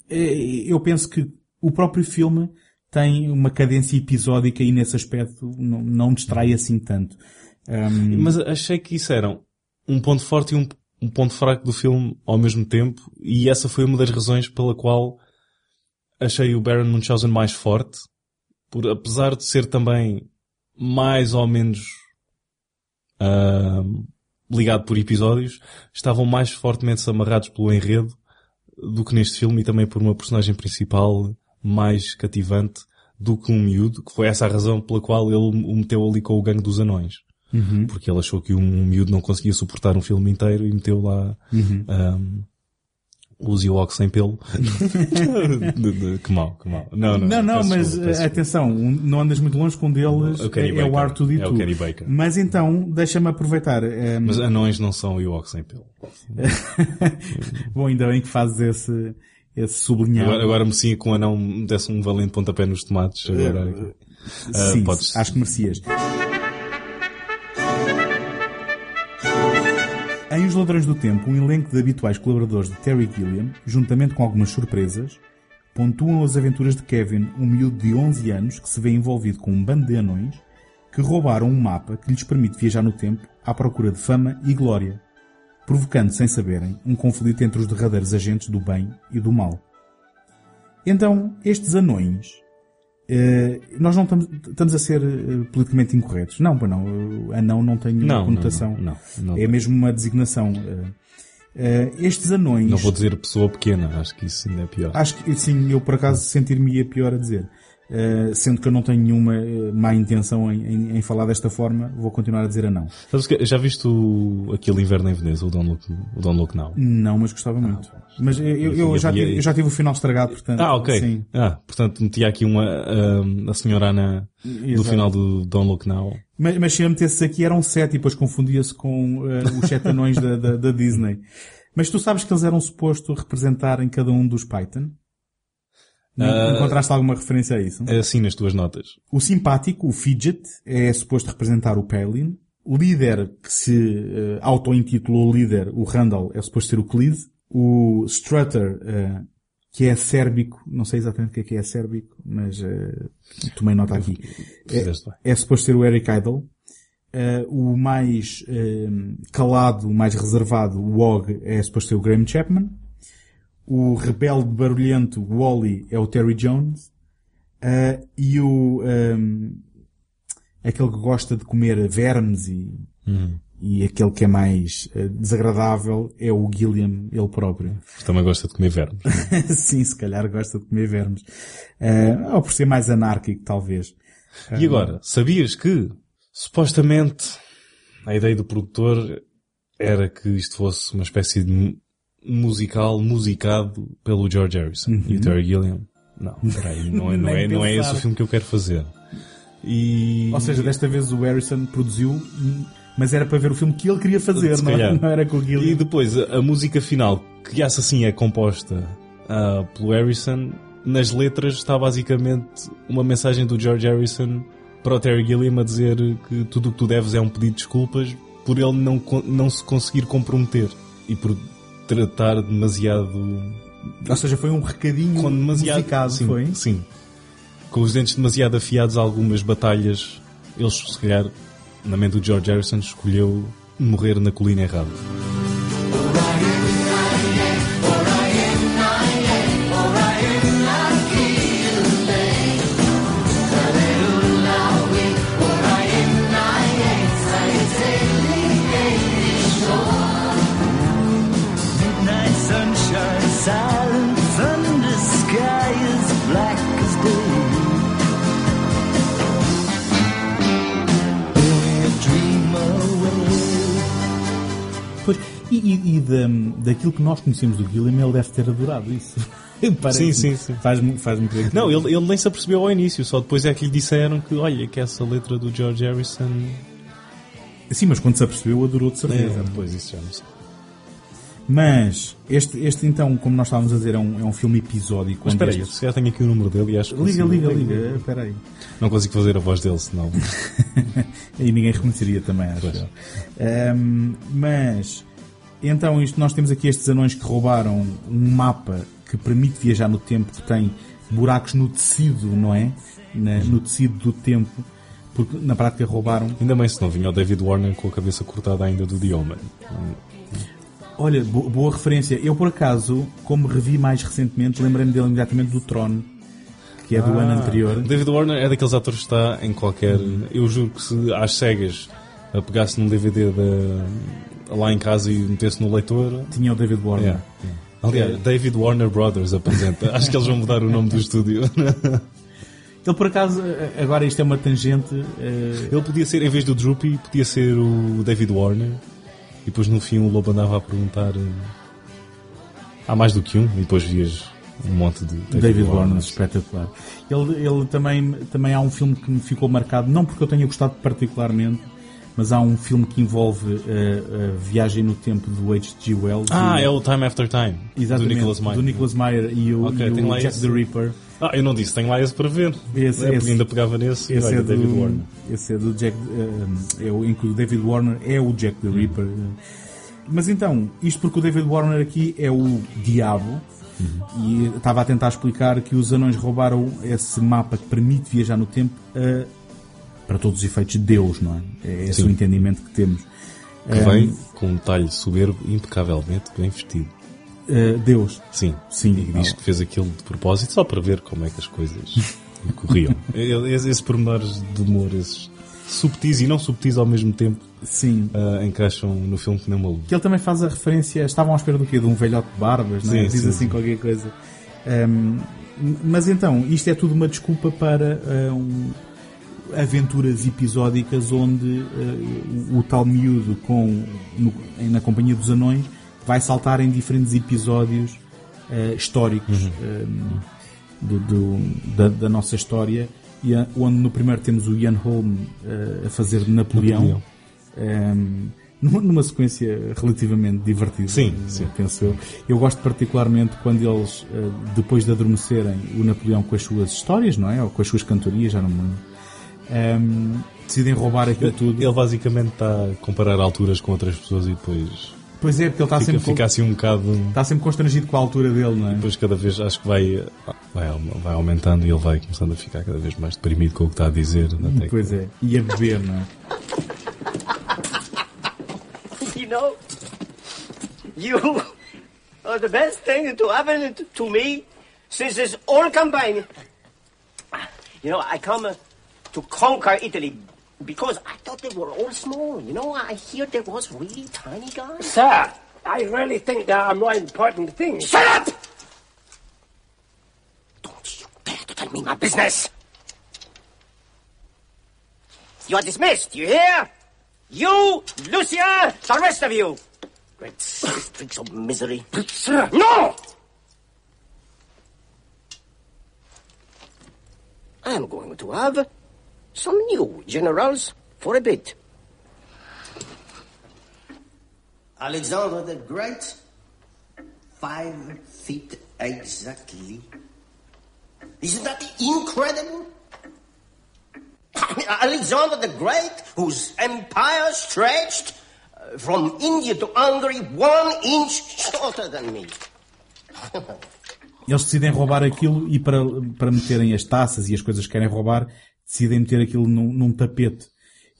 eh, eu penso que o próprio filme tem uma cadência episódica e nesse aspecto não, não distrai assim tanto. Ahm, Mas achei que isso era um ponto forte e um, um ponto fraco do filme ao mesmo tempo e essa foi uma das razões pela qual achei o Baron Munchausen mais forte, por, apesar de ser também mais ou menos ahm, ligado por episódios, estavam mais fortemente amarrados pelo enredo do que neste filme e também por uma personagem principal mais cativante do que um miúdo, que foi essa a razão pela qual ele o meteu ali com o gangue dos anões. Porque ele achou que um miúdo não conseguia suportar um filme inteiro e meteu lá um, os Ewoks sem pelo. Que mal, que mal. Não, não, Não, não, mas desculpa, eh, atenção, um- não andas muito longe com um deles, O é, é o. Arthur e É o Kenny Baker. Mas então, deixa-me aproveitar. ehm, Mas anões não são Ewoks sem pelo. Bom, ainda bem que fazes esse, esse sublinhado. Agora, agora merecia que um anão me desse um valente pontapé nos tomates. Agora, Ah, Sim, podes- acho que merecias. Em Os Ladrões do Tempo, um elenco de habituais colaboradores de Terry Gilliam, juntamente com algumas surpresas, pontuam as aventuras de Kevin, um miúdo de 11 anos que se vê envolvido com um bando de anões que roubaram um mapa que lhes permite viajar no tempo à procura de fama e glória, provocando, sem saberem, um conflito entre os derradeiros agentes do bem e do mal. Então, estes anões nós não estamos, estamos a ser eh, politicamente incorretos. Não, pois não. Anão não tem nenhuma conotação. não, não, não é mesmo uma designação. eh. Eh, estes anões. Não vou dizer pessoa pequena, acho que isso ainda é pior. Acho que sim, eu por acaso sentir-me pior a dizer. Eh, sendo que eu não tenho nenhuma eh, má intenção em, em- em falar desta forma, vou continuar a dizer a não. Já viste o, aquele inverno em Veneza, o Don't Look, o Don't Look Now? Não, mas gostava muito. Mas eu, eu- eu já tive, eu já tive o final estragado, portanto. Ah, ok. Sim. Ah, portanto metia aqui uma, ah, a senhora Ana do final do Don't Look Now. Mas, mas se eu metesse aqui eram sete e depois confundia-se com eh, os sete anões da, da, da Disney. Mas tu sabes que eles eram supostos representar em cada um dos Python? Ah, Encontraste alguma referência a isso? É assim nas tuas notas. O simpático, o Fidget, é suposto representar o Palin. O líder, que se eh, auto-intitulou líder, o Randall, é suposto ser o Cleese. O Strutter, eh, que é sérbico, não sei exatamente o que é que é sérbico, mas eh, tomei nota aqui. Bem. É suposto ser o Eric Idle. Eh, o mais calado, o mais reservado, o Og, é suposto ser o Graham Chapman. O rebelde barulhento, Wally, é o Terry Jones. Eh, e o ehm, aquele que gosta de comer vermes e, e aquele que é mais eh, desagradável é o Gilliam, ele próprio. Também gosta de comer vermes. Sim, se calhar gosta de comer vermes. Eh, ou por ser mais anárquico, talvez. E agora, sabias que, supostamente, a ideia do produtor era que isto fosse uma espécie de musical musicado pelo George Harrison e o Terry Gilliam? Não, peraí, não é, não é, não é esse o filme que eu quero fazer. E... Ou seja, desta vez o Harrison produziu, mas era para ver o filme que ele queria fazer, não, calhar. não era com o E Gilliam. depois a, a música final, que essa sim é composta ah, pelo Harrison, nas letras está basicamente uma mensagem do George Harrison para o Terry Gilliam a dizer que tudo o que tu deves é um pedido de desculpas por ele não, não se conseguir comprometer e por tratar demasiado Ou seja, foi um recadinho com demasiado musicado, sim, foi? sim com os dentes demasiado afiados a algumas batalhas eles se calhar na mente do George Harrison escolheu morrer na colina errada da, daquilo que nós conhecemos do Gilliam, ele deve ter adorado isso. Sim, sim, sim. Faz-me faz crer Não, ele, ele nem se apercebeu ao início, só depois é que lhe disseram que, olha, que essa letra do George Harrison. Sim, mas quando se apercebeu, adorou de certeza. É, depois isso já não sei. Mas, este, este então, como nós estávamos a dizer, é um, é um filme episódico. Mas espera aí, este- se já tenho aqui o número dele e acho que Liga, consigo- liga, liga. Espera aí. Não consigo fazer a voz dele, senão. e ninguém reconheceria também, acho Pois. Ahm, mas, então, isto, nós temos aqui estes anões que roubaram um mapa que permite viajar no tempo, que tem buracos no tecido, não é? Na- no tecido do tempo, porque na prática roubaram. Ainda bem se não vinha o David Warner com a cabeça cortada ainda do The Omen. Olha, bo- boa referência. Eu, por acaso, como revi mais recentemente, lembrei-me dele imediatamente do Tron, que é do Ah, ano anterior. David Warner é daqueles atores que está em qualquer. Eu juro que se às cegas a pegasse num DVD da- lá em casa e metesse no leitor. Tinha o David Warner. Yeah. Aliás, David Warner Brothers apresenta. Acho que eles vão mudar o nome do estúdio. Ele, por acaso, agora isto é uma tangente. eh, Ele podia ser, em vez do Droopy, podia ser o David Warner. E depois no fim o Lobo andava a perguntar. eh, Há mais do que um, e depois vias um monte de David, David, Warner, Warner. espetacular. Ele, ele também, também há um filme que me ficou marcado, não porque eu tenha gostado particularmente, mas há um filme que envolve eh, a viagem no tempo do H.G. Wells. Ah, e- é o Time After Time. Exatamente, Do Nicholas Meyer. do Nicholas Meyer e o, Ok, e o Jack esse. the Ripper. Ah, eu não disse, tem lá esse para ver. Esse- é, esse- ainda pegava nesse. Esse é, do, David Warner. esse é do Jack, eh, é o, em que o David Warner é o Jack the Ripper. Mas então, isto porque o David Warner aqui é o diabo e estava a tentar explicar que os anões roubaram esse mapa que permite viajar no tempo para todos os efeitos de Deus, não é? É esse Sim. o entendimento que temos. Que Eh, vem com um detalhe soberbo, impecavelmente bem vestido. eh, Deus. Sim. Sim. E diz que fez aquilo de propósito só para ver como é que as coisas corriam. Esses esse pormenores de humor, esses subtis e não subtis ao mesmo tempo, Sim. ah, encaixam no filme que nem uma luva. Que ele também faz a referência. Estavam à espera do quê? De um velhote de barbas, não é? Sim, Diz sim, assim sim. qualquer coisa. Ahm, mas então, isto é tudo uma desculpa para um, aventuras episódicas onde ah, o, o tal miúdo com, no- na companhia dos anões vai saltar em diferentes episódios ah, históricos Uhum. ahm, do- do- da, da nossa história. E a- onde no primeiro temos o Ian Holm ah, a fazer Napoleão. Napoleão. Um, numa, sequência relativamente divertida, Sim, sim. penso eu. Eu gosto particularmente quando eles, uh, depois de adormecerem o Napoleão com as suas histórias, não é? Ou com as suas cantorias, já não me lembro, um, decidem roubar aquilo tudo. Ele basicamente está a comparar alturas com outras pessoas e depois Pois é, porque ele está fica, sempre, fica assim um bocado. está sempre constrangido com a altura dele, não é? Depois cada vez acho que vai, vai, vai aumentando e ele vai começando a ficar cada vez mais deprimido com o que está a dizer. Até que- Pois é. E a beber, não é? You know, you are the best thing to happen to- me since this whole campaign. You know, I come to conquer Italy because I thought they were all small. You know, I hear there was really tiny guys. Sir, I really think there are more important things. Shut up! Don't you dare to tell me my business. You are dismissed. You hear? You, Lucia, the rest of you. Great streaks of misery. Sir, No! I am going to have some new generals for a bit. Alexander the Great, five feet exactly. Isn't that incredible? Alexander the Great, whose empire stretched uh, from India to Hungary one inch shorter than me. Eles decidem roubar aquilo e para, para meterem as taças e as coisas que querem roubar, decidem meter aquilo num, num tapete.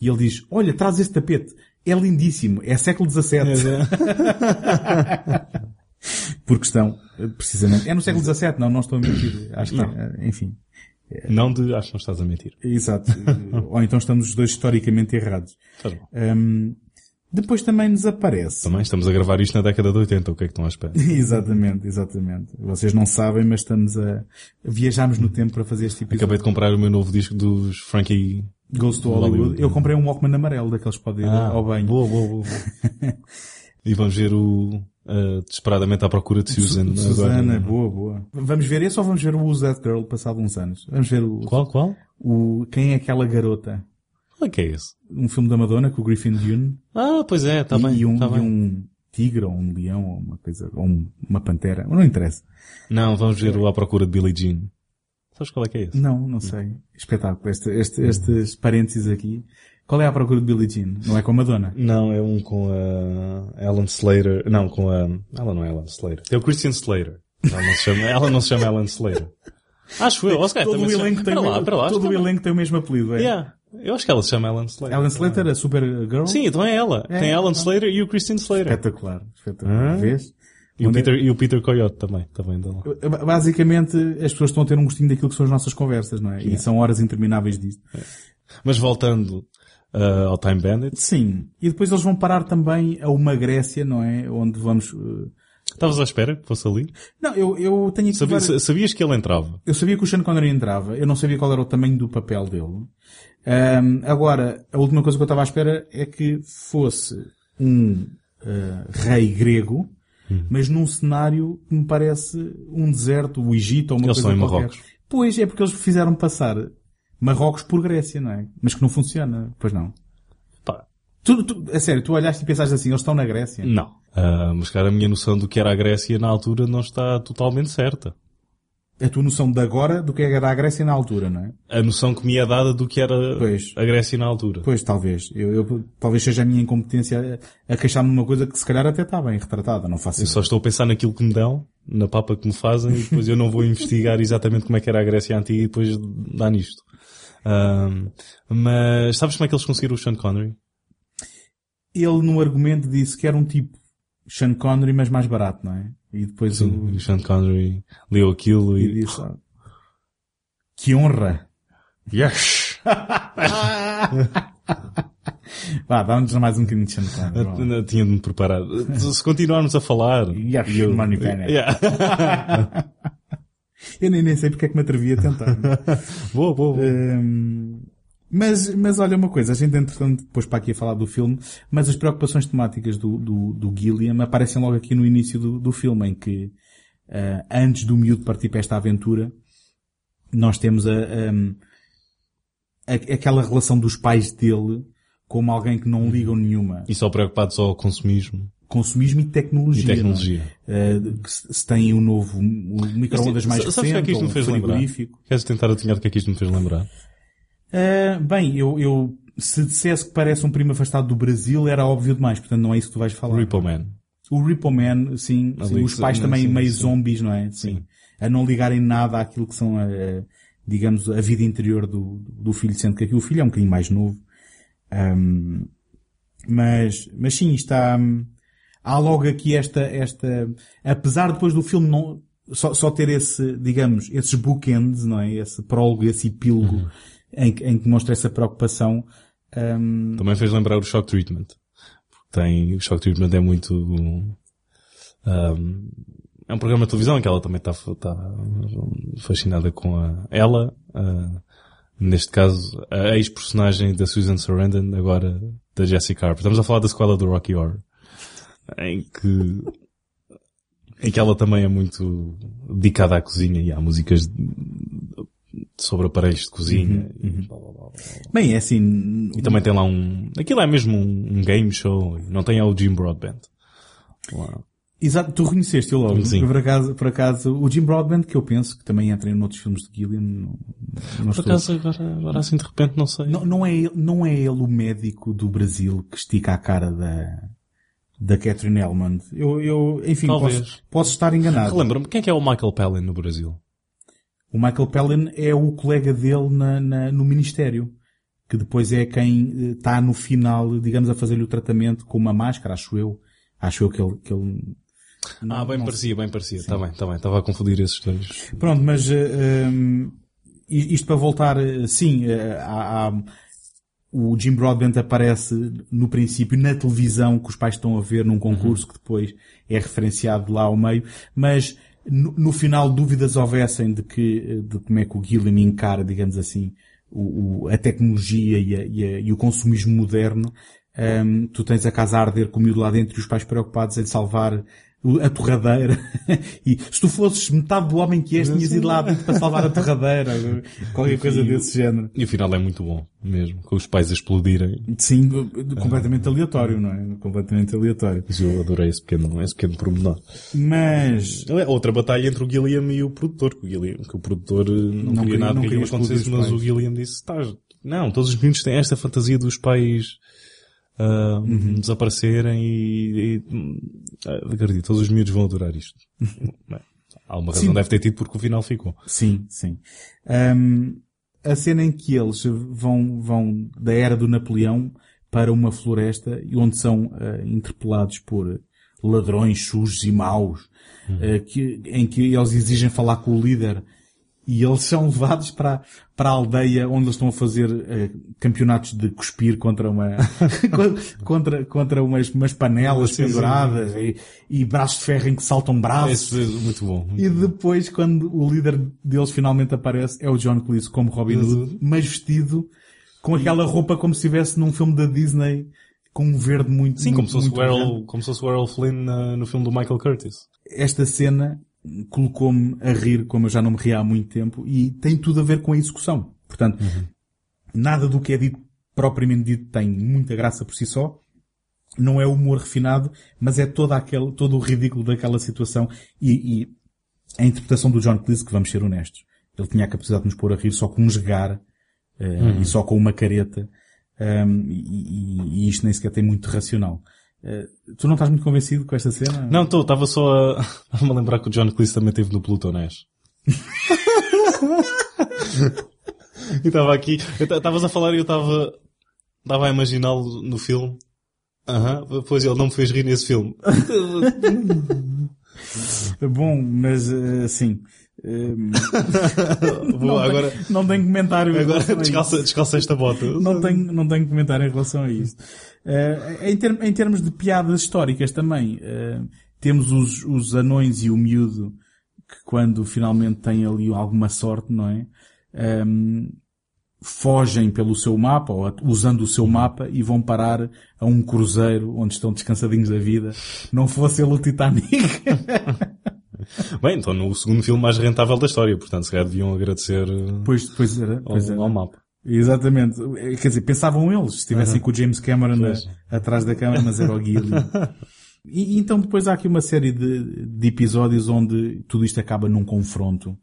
E ele diz, olha, traz esse tapete. É lindíssimo. É século XVII. Porque estão, precisamente. É no século XVII, não, não estou a mentir. Acho que, eh, enfim. Não de acho que não estás a mentir. Exato. Ou então estamos os dois historicamente errados. Faz mal. Hum, depois também nos aparece. Também estamos a gravar isto na década de 80, o que é que estão à espera? exatamente, exatamente. Vocês não sabem, mas estamos a, viajamos no tempo para fazer este episódio. Acabei de comprar o meu novo disco dos Frankie Goes to Hollywood. Eu comprei um Walkman amarelo daqueles que podem ir Ah, ao banho. Boa, boa, boa. boa. e vamos ver o uh, Desesperadamente à Procura de Susan. Su- Susana, agora. boa, boa. Vamos ver esse ou vamos ver o Who's That Girl passado uns anos? Vamos ver o, Qual, qual? o Quem é aquela garota? Qual é que é esse? Um filme da Madonna com o Griffin Dune. Ah, pois é, está e, bem. e um, tá e bem. um, tigre ou um leão ou uma coisa, ou um- uma pantera, não interessa. Não, vamos ver o À Procura de Billie Jean. Sabes qual é que é esse? Não, não sei. Espetáculo. Este, este, estes parênteses aqui. Qual é a procura de Billie Jean? Não é com a Madonna? Não, é um com a Ellen Slater. Não, com a... Ela não é Ellen Slater. Tem o Christian Slater. Ela não se chama, ela não se chama Ellen Slater. Acho eu. Oscar, todo o também chama- tem, o- lá, lá, todo o também- elenco tem o mesmo apelido, é? Yeah. Eu acho que ela se chama Ellen Slater. Ellen Slater, a Supergirl? Sim, então é ela. É, Tem a Ellen então. Slater e o Christian Slater. Espetacular. Espetacular. Ah. Vês? E o, é- Peter, e o Peter Coyote também. Também dela. Basicamente, as pessoas estão a ter um gostinho daquilo que são as nossas conversas, não é? E Yeah. são horas intermináveis disto. Mas voltando uh, ao Time Bandit. Sim. E depois eles vão parar também a uma Grécia, não é? Onde vamos... uh, Estavas à espera que fosse ali? Não, eu, eu tenho aqui Sabia- várias- Sabias que ele entrava? Eu sabia que o Sean Connery entrava, eu não sabia qual era o tamanho do papel dele. Ahm, agora, a última coisa que eu estava à espera é que fosse um ah, rei grego, Hum. mas num cenário que me parece um deserto, o Egito ou uma Eles coisa em qualquer. Marrocos. Pois, é porque eles fizeram passar Marrocos por Grécia, não é? Mas que não funciona, pois não. Pá. Tu, tu, a sério, tu olhaste e pensaste assim, eles estão na Grécia? Não. Ah, mas cara, a minha noção do que era a Grécia na altura não está totalmente certa. A tua noção de agora do que era a Grécia na altura, não é? A noção que me é dada do que era Pois. a Grécia na altura. Pois, talvez. Eu, eu- talvez seja a minha incompetência a, a queixar-me de uma coisa que se calhar até está bem retratada, não faço Eu só estou a pensar naquilo que me dão, na papa que me fazem, e depois eu não vou investigar exatamente como é que era a Grécia antiga e depois dá nisto. Ahm, mas sabes como é que eles conseguiram o Sean Connery? Ele no argumento disse que era um tipo Sean Connery, mas mais barato, não é? E depois Sim, o... o Sean Connery leu aquilo e e... disse, "Ah, que honra! Yes! Vá, dá-nos mais um bocadinho de Sean Connery. vá lá. Eu Tinha de me preparar. Se continuarmos a falar... Yes, eu- money. Yeah. Eu nem, nem sei porque é que me atrevi a tentar. boa, boa, boa. Hum, mas, mas olha uma coisa, a gente entretanto depois para aqui a falar do filme, mas as preocupações temáticas do, do, do Gilliam aparecem logo aqui no início do, do filme, em que ah, antes do miúdo partir para esta aventura, nós temos a, hum, a- aquela relação dos pais dele como alguém que não ligam nenhuma. E só preocupado só com o consumismo. Consumismo e tecnologia. E tecnologia. é? Ah, que se se tem o novo o micro-ondas mais Sabes o que é recente, que isto me fez lembrar? Queres tentar adivinhar o que é que isto me fez lembrar? Ah, bem, eu, eu, se dissesse que parece um primo afastado do Brasil, era óbvio demais, portanto não é isso que tu vais falar. Repo Man. O Repo Man, sim, sim, os pais também sim, meio sim. zombies, não é? Sim. A não ligarem nada àquilo que são, a, a, digamos, a vida interior do, do filho, sendo que aqui o filho é um bocadinho mais novo. Ahm, mas, mas sim, está, há logo aqui esta, esta, apesar depois do filme não, só, só ter esse, digamos, esses bookends, não é? Esse prólogo, esse epílogo Uhum. Em, em que mostra essa preocupação. hum, Também fez lembrar o Shock Treatment. Tem, o Shock Treatment é muito, um, é um programa de televisão que ela também está, está fascinada com a, ela, neste caso, a ex-personagem da Susan Sarandon, agora da Jessica Harper. Estamos a falar da sequela do Rocky Horror. Em que, em que ela também é muito dedicada à cozinha e há músicas sobre aparelhos de cozinha. e blá, blá, blá, blá. Bem, é assim, E também tem lá um... Aquilo é mesmo um, um game show. Não tem é o Jim Broadbent. Lá. Exato, tu reconheceste logo. Sim. Por acaso, por acaso, o Jim Broadbent, que eu penso que também entra em outros filmes de Gilliam, não, não Por acaso, agora, agora assim de repente não sei. Não, não é, ele- não é ele o médico do Brasil que estica a cara da, da Catherine Elmond. Eu, eu, enfim, Talvez. posso, posso estar enganado. Relembra-me, quem é que é o Michael Palin no Brasil? O Michael Palin é o colega dele na, na- no Ministério. Que depois é quem está no final, digamos, a fazer-lhe o tratamento com uma máscara, acho eu. Acho eu que ele, que ele ah, bem não parecia, bem parecia. Está bem, está bem. Estava a confundir esses dois. Pronto, mas eh, hum, isto para voltar, eh, sim, eh, há, há- o Jim Broadbent aparece no princípio na televisão que os pais estão a ver num concurso que depois é referenciado lá ao meio, mas no, no final dúvidas houvessem de que, de como é que o Gilliam encara, digamos assim, o, o- a tecnologia e, a- e a- e o consumismo moderno, hum, tu tens a casa a arder com o miúdo lá dentro e os pais preocupados em salvar a torradeira. e se tu fosses metade do homem que és, tinhas ido lá dentro para salvar a torradeira. Qualquer coisa desse género. E o final é muito bom, mesmo. Com os pais a explodirem. Sim, completamente aleatório, não é? Completamente aleatório. Mas eu adorei esse pequeno, esse pequeno pormenor. Mas, É outra batalha entre o Gilliam e o produtor. Que o, Gilliam, que o produtor eh, não, Não queria nada não que queria acontecesse, mas o pais. Gilliam disse, estás, não, todos os meninos têm esta fantasia dos pais Uhum. desaparecerem e, e ah, acredito, todos os miúdos vão adorar isto. Há uma razão Sim. deve ter tido porque o final ficou. sim, sim. Ahm, a cena em que eles vão, vão da era do Napoleão para uma floresta e onde são ah, interpelados por ladrões sujos e maus, ah, que, em que eles exigem falar com o líder e eles são levados para, para a aldeia onde eles estão a fazer eh, campeonatos de cuspir contra uma, contra, contra umas, umas panelas penduradas e, e braços de ferro em que saltam braços. Esse é muito bom. muito E bom. depois, quando o líder deles finalmente aparece, é o John Cleese como Robin Hood, mas vestido com aquela roupa como se estivesse num filme da Disney com um verde muito Sim, como muito, se fosse o muito grande. Errol, como se fosse o Errol Flynn na- no filme do Michael Curtis. Esta cena colocou-me a rir como eu já não me ria há muito tempo e tem tudo a ver com a execução. Portanto, nada do que é dito propriamente dito tem muita graça por si só. Não é humor refinado, mas é todo, aquele, todo o ridículo daquela situação e, e a interpretação do John Cleese, que vamos ser honestos, ele tinha a capacidade de nos pôr a rir só com um esgar eh, e só com uma careta um, e, e- e isto nem sequer tem muito racional. Eh, tu não estás muito convencido com esta cena? Não, estou, estava só a, a me lembrar que o John Cleese também esteve no Pluto Nash. e estava aqui, estavas a falar e eu estava, estava a imaginá-lo no filme. Aham, pois ele não me fez rir nesse filme. Bom, mas assim. Eh, Vou não, agora, tenho, não tenho comentário agora descalça, descalça esta bota. Não tenho, não tenho comentário em relação a isso. Eh, em, em termos de piadas históricas também, eh, temos os, os anões e o miúdo que quando finalmente têm ali alguma sorte, não é? Ehm, fogem pelo seu mapa, ou usando o seu mapa, e vão parar a um cruzeiro onde estão descansadinhos da vida. Não fosse ele o Titanic. Bem, então no segundo filme mais rentável da história, portanto se calhar deviam agradecer eh, pois, pois era, ao, pois era. ao mapa. Exatamente. Quer dizer, pensavam eles, se estivessem com o James Cameron a- atrás da câmara, mas era o Gilly. E, então depois há aqui uma série de, de episódios onde tudo isto acaba num confronto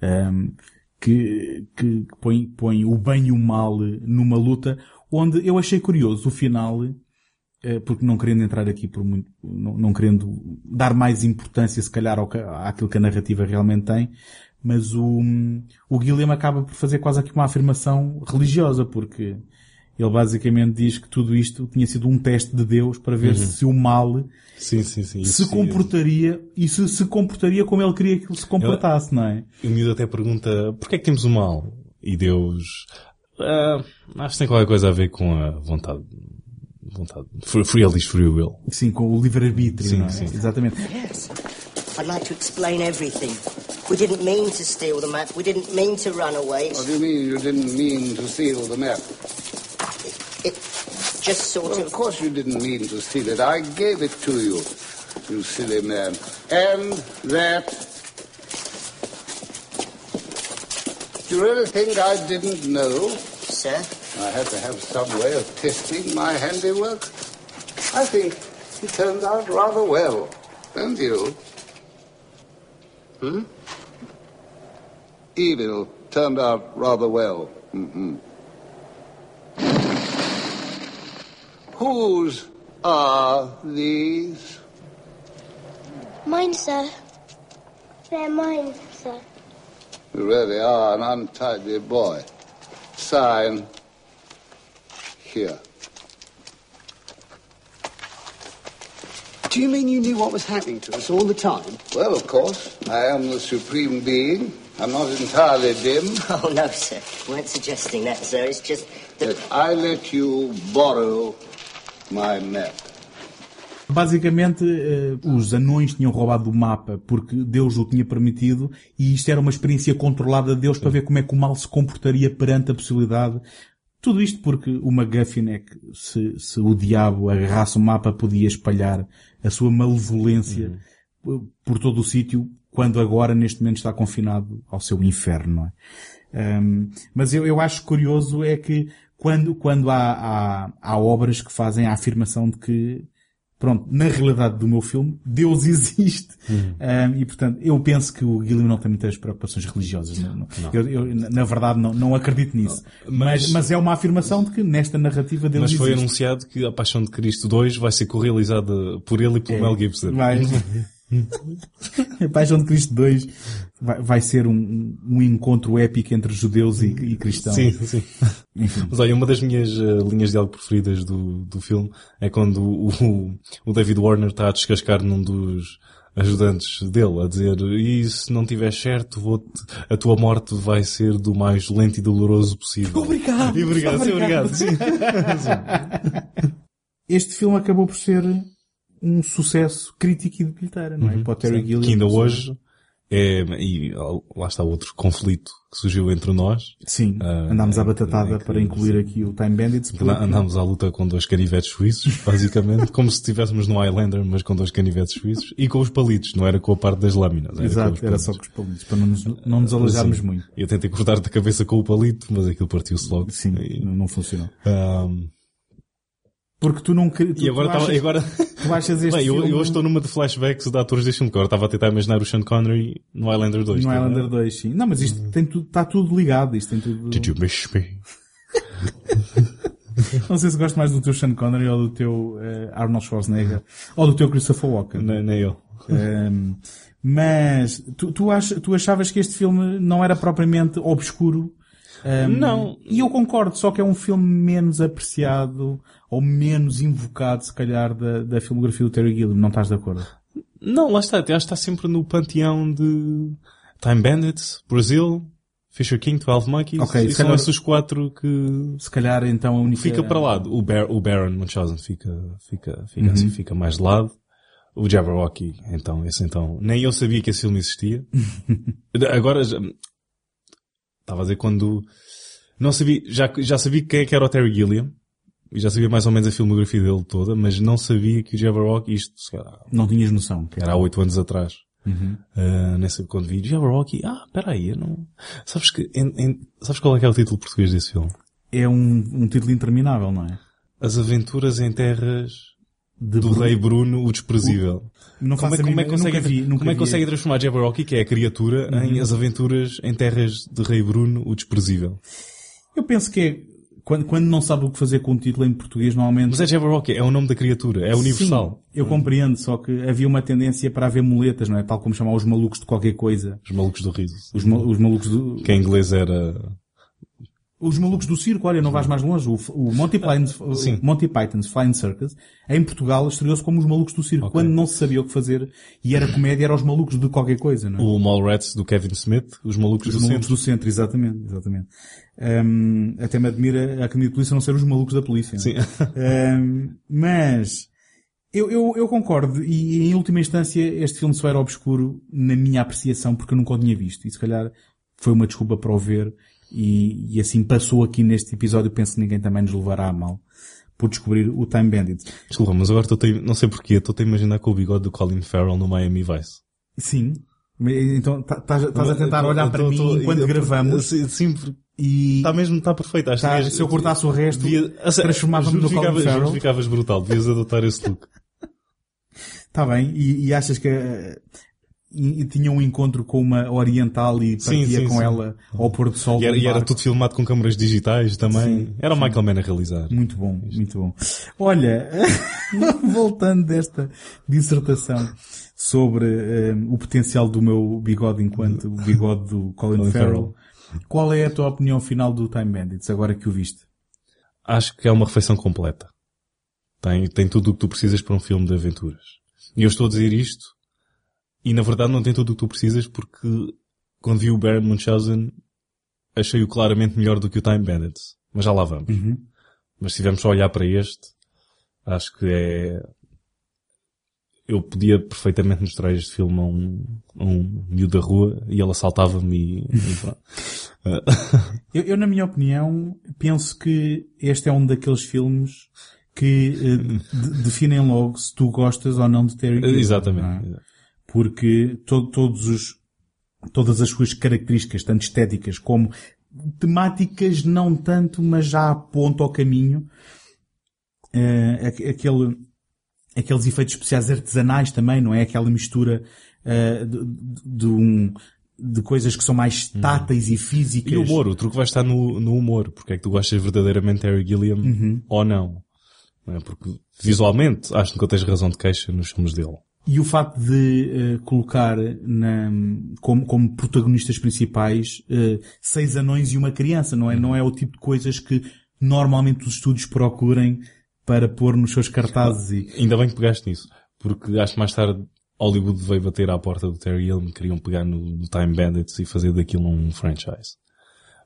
ehm, que, que põe, põe o bem e o mal numa luta onde eu achei curioso o final porque não querendo entrar aqui por muito, não, não querendo dar mais importância se calhar ao, que- àquilo que a narrativa realmente tem, mas o, o Guilherme acaba por fazer quase aqui uma afirmação religiosa, porque ele basicamente diz que tudo isto tinha sido um teste de Deus para ver se o mal Sim, sim, sim. se comportaria e se se comportaria como ele queria que ele se comportasse, não é? E o miúdo até pergunta, porquê é que temos o mal? E Deus, ah, acho que tem qualquer coisa a ver com a vontade, vontade, free, free, ele diz free will. Sim, com o livre-arbítrio, Sim, não é? sim. Exatamente. Yes. I'd like to explain everything. We didn't mean to steal the map. We didn't mean to run away. What do you mean you didn't mean to steal the map? It just sort Well, of... of course you didn't mean to steal it. I gave it to you, you silly man. And that... Do you really think I didn't know? Sir? I had to have some way of testing my handiwork. I think it turned out rather well, don't you? Hmm? Evil turned out rather well. hmm Whose are these? Mine, sir. They're mine, sir. You really are an untidy boy. Sign here. Do you mean you knew what was happening to us all the time? Well, of course, I am the supreme being. I'm not entirely dim. Oh, no, sir. We weren't suggesting that, sir. It's just that... That I let you borrow my map. Basicamente, eh, os anões tinham roubado o mapa porque Deus o tinha permitido e isto era uma experiência controlada de Deus para ver como é que o mal se comportaria perante a possibilidade. Tudo isto porque o MacGuffin é que se, se o diabo agarrasse o mapa podia espalhar a sua malevolência por, por todo o sítio, quando agora, neste momento, está confinado ao seu inferno, não é? Um, mas eu, eu acho curioso é que quando, quando há, há, há obras que fazem a afirmação de que pronto, na realidade do meu filme, Deus existe. Uhum. Um, e portanto, eu penso que o Guilherme não tem muitas preocupações religiosas. Não, não. Eu, eu, na verdade, não, não acredito nisso. Mas, mas, mas, é uma afirmação de que nesta narrativa Deus Mas foi existe. anunciado que a Paixão de Cristo 2 vai ser correalizada por ele e pelo É, Mel Gibson. vai. A Paixão de Cristo 2 vai, vai ser um, um encontro épico entre judeus e, e cristãos. Sim, sim. Mas olha, uma das minhas uh, linhas de algo preferidas do, do filme é quando o, o, David Warner está a descascar num dos ajudantes dele, a dizer, e se não tiver certo, vou a tua morte vai ser do mais lento e doloroso possível. Obrigado! E obrigado, sim, obrigado. Sim. Este filme acabou por ser um sucesso crítico e de bilheteira, não é? Uhum, Para o Terry. Gilliam. Que ainda hoje é, e lá está outro conflito que surgiu entre nós. Sim, Ah, andámos à batatada é para incluir aqui o Time Bandits. porque- Andámos à luta com dois canivetes suíços, basicamente, como se estivéssemos no Highlander, mas com dois canivetes suíços, e com os palitos, não era com a parte das lâminas. Era Exato, era só com os palitos, para não nos, não nos alejarmos Sim. muito. Eu tentei cortar-te a cabeça com o palito, mas aquilo partiu-se logo. Sim, não, não funcionou. Porque tu não tu, e agora tu achas, agora, tu achas este Bem, eu, filme eu hoje estou numa de flashbacks de atores deste filme, que agora estava a tentar imaginar o Sean Connery no Highlander 2. no tá? Highlander 2, sim. Não, mas isto tem tudo, está tudo ligado, isto tem tudo... Did you miss me? Não sei se gosto mais do teu Sean Connery ou do teu eh, Arnold Schwarzenegger ou do teu Christopher Walken. Nem, nem eu. Ehm, mas tu, tu, ach, tu achavas que este filme não era propriamente obscuro? Ehm, Não. E eu concordo, só que é um filme menos apreciado ou menos invocado, se calhar, da, da filmografia do Terry Gilliam. Não estás de acordo? Não, lá está, até acho que está sempre no panteão de Time Bandits, Brasil, Fisher King, 12 Monkeys, Ok, e se são calhar- esses os quatro que Se calhar então a única... fica para lado. O, Bar o Baron Munchausen fica, fica, fica Uhum. assim, fica mais de lado. O Jabberwocky, então, esse então, nem eu sabia que esse filme existia. Agora, já- estava a dizer quando, não sabia, já, já sabia quem é que era o Terry Gilliam, e já sabia mais ou menos a filmografia dele toda, mas não sabia que o Jabberwocky, isto, se calhar, Não tinhas noção. que era há oito anos atrás. Uhum. Uh, nessa, quando vi Jabberwocky, ah, peraí, eu não... Sabes que, em- em- sabes qual é que é o título português desse filme? É um, um título interminável, não é? As Aventuras em Terras do Bruno- Rei Bruno, o Desprezível. Não como, é, a como é que consegue, vi- como é que consegue transformar Jabberwocky, que é a criatura, em Uhum. As Aventuras em Terras de Rei Bruno, o Desprezível? Eu penso que é, quando, quando não sabe o que fazer com o título em português, normalmente... Mas é Jabberwocky, é o nome da criatura, é universal. Sim, eu compreendo, só que havia uma tendência para haver muletas, não é? Tal como chamar os malucos de qualquer coisa. Os malucos do riso. Os, ma- os malucos do... Que em inglês era... Os malucos do circo, olha, não vais mais longe. O, o Monty, Python's, o. Monty Python's Flying Circus, em Portugal, estreou-se como os malucos do circo, quando não se sabia o que fazer, e era comédia, era os malucos de qualquer coisa, não é? O Mallrats do Kevin Smith, os malucos Os do malucos centro. do centro, exatamente, exatamente. Hum, até me admira a Academia de Polícia não ser os malucos da polícia. não é? Sim. Hum, mas, eu, eu, eu concordo, e em última instância este filme só era obscuro na minha apreciação porque eu nunca o tinha visto, e se calhar foi uma desculpa para o ver, e, e assim passou aqui neste episódio, penso que ninguém também nos levará a mal por descobrir o Time Bandit. Desculpa, mas agora estou não sei porquê, estou a imaginar com o bigode do Colin Farrell no Miami Vice. Sim. Então tá- estás estás a tentar olhar para Tô- mim tô- enquanto gravamos. Sim, e está mesmo, está perfeito. Acho Tá, se eu cortasse o resto, transformava-me no Colin Farrell. ficavas brutal, devias adotar esse look. Está bem, e, e achas que eh, e, tinha um encontro com uma oriental e Sim, partia sim, com sim. ela ao pôr do sol E era, e era tudo filmado com câmaras digitais também. Sim, era o sim. Michael Mann a realizar. Muito bom, muito bom. Olha, voltando desta dissertação sobre eh, o potencial do meu bigode enquanto o bigode do Colin, Colin Farrell, qual é a tua opinião final do Time Bandits, agora que o viste? Acho que é uma refeição completa. Tem, tem tudo o que tu precisas para um filme de aventuras. E eu estou a dizer isto, e na verdade não tem tudo o que tu precisas porque quando vi o Baron Munchausen achei-o claramente melhor do que o Time Bandits. Mas já lá vamos. Uhum. Mas se tivermos só a olhar para este, acho que é... Eu podia perfeitamente mostrar este filme a um, a um miúdo da rua e ele assaltava-me e... Eu, eu, na minha opinião, penso que este é um daqueles filmes que de- definem logo se tu gostas ou não de Terry Gilliam. Exatamente. é? Porque to- todos os, todas as suas características, tanto estéticas como temáticas, não tanto, mas já apontam ao caminho, aqu- aquele, aqueles efeitos especiais artesanais também, não é? Aquela mistura eh, de, de- um, de coisas que são mais táteis e físicas. E o humor, o truque vai estar no, no humor. Porque é que tu gostas verdadeiramente de Terry Gilliam Uhum. ou não? Não é? Porque visualmente acho que eu tens razão de queixa nos filmes dele. E o facto de eh, colocar na, como, como protagonistas principais eh, seis anões e uma criança, não é? Não é o tipo de coisas que normalmente os estúdios procurem para pôr nos seus cartazes e... Ainda bem que pegaste nisso. Porque acho que mais tarde Hollywood veio bater à porta do Terry Gilliam, queriam pegar no, no Time Bandits e fazer daquilo um franchise.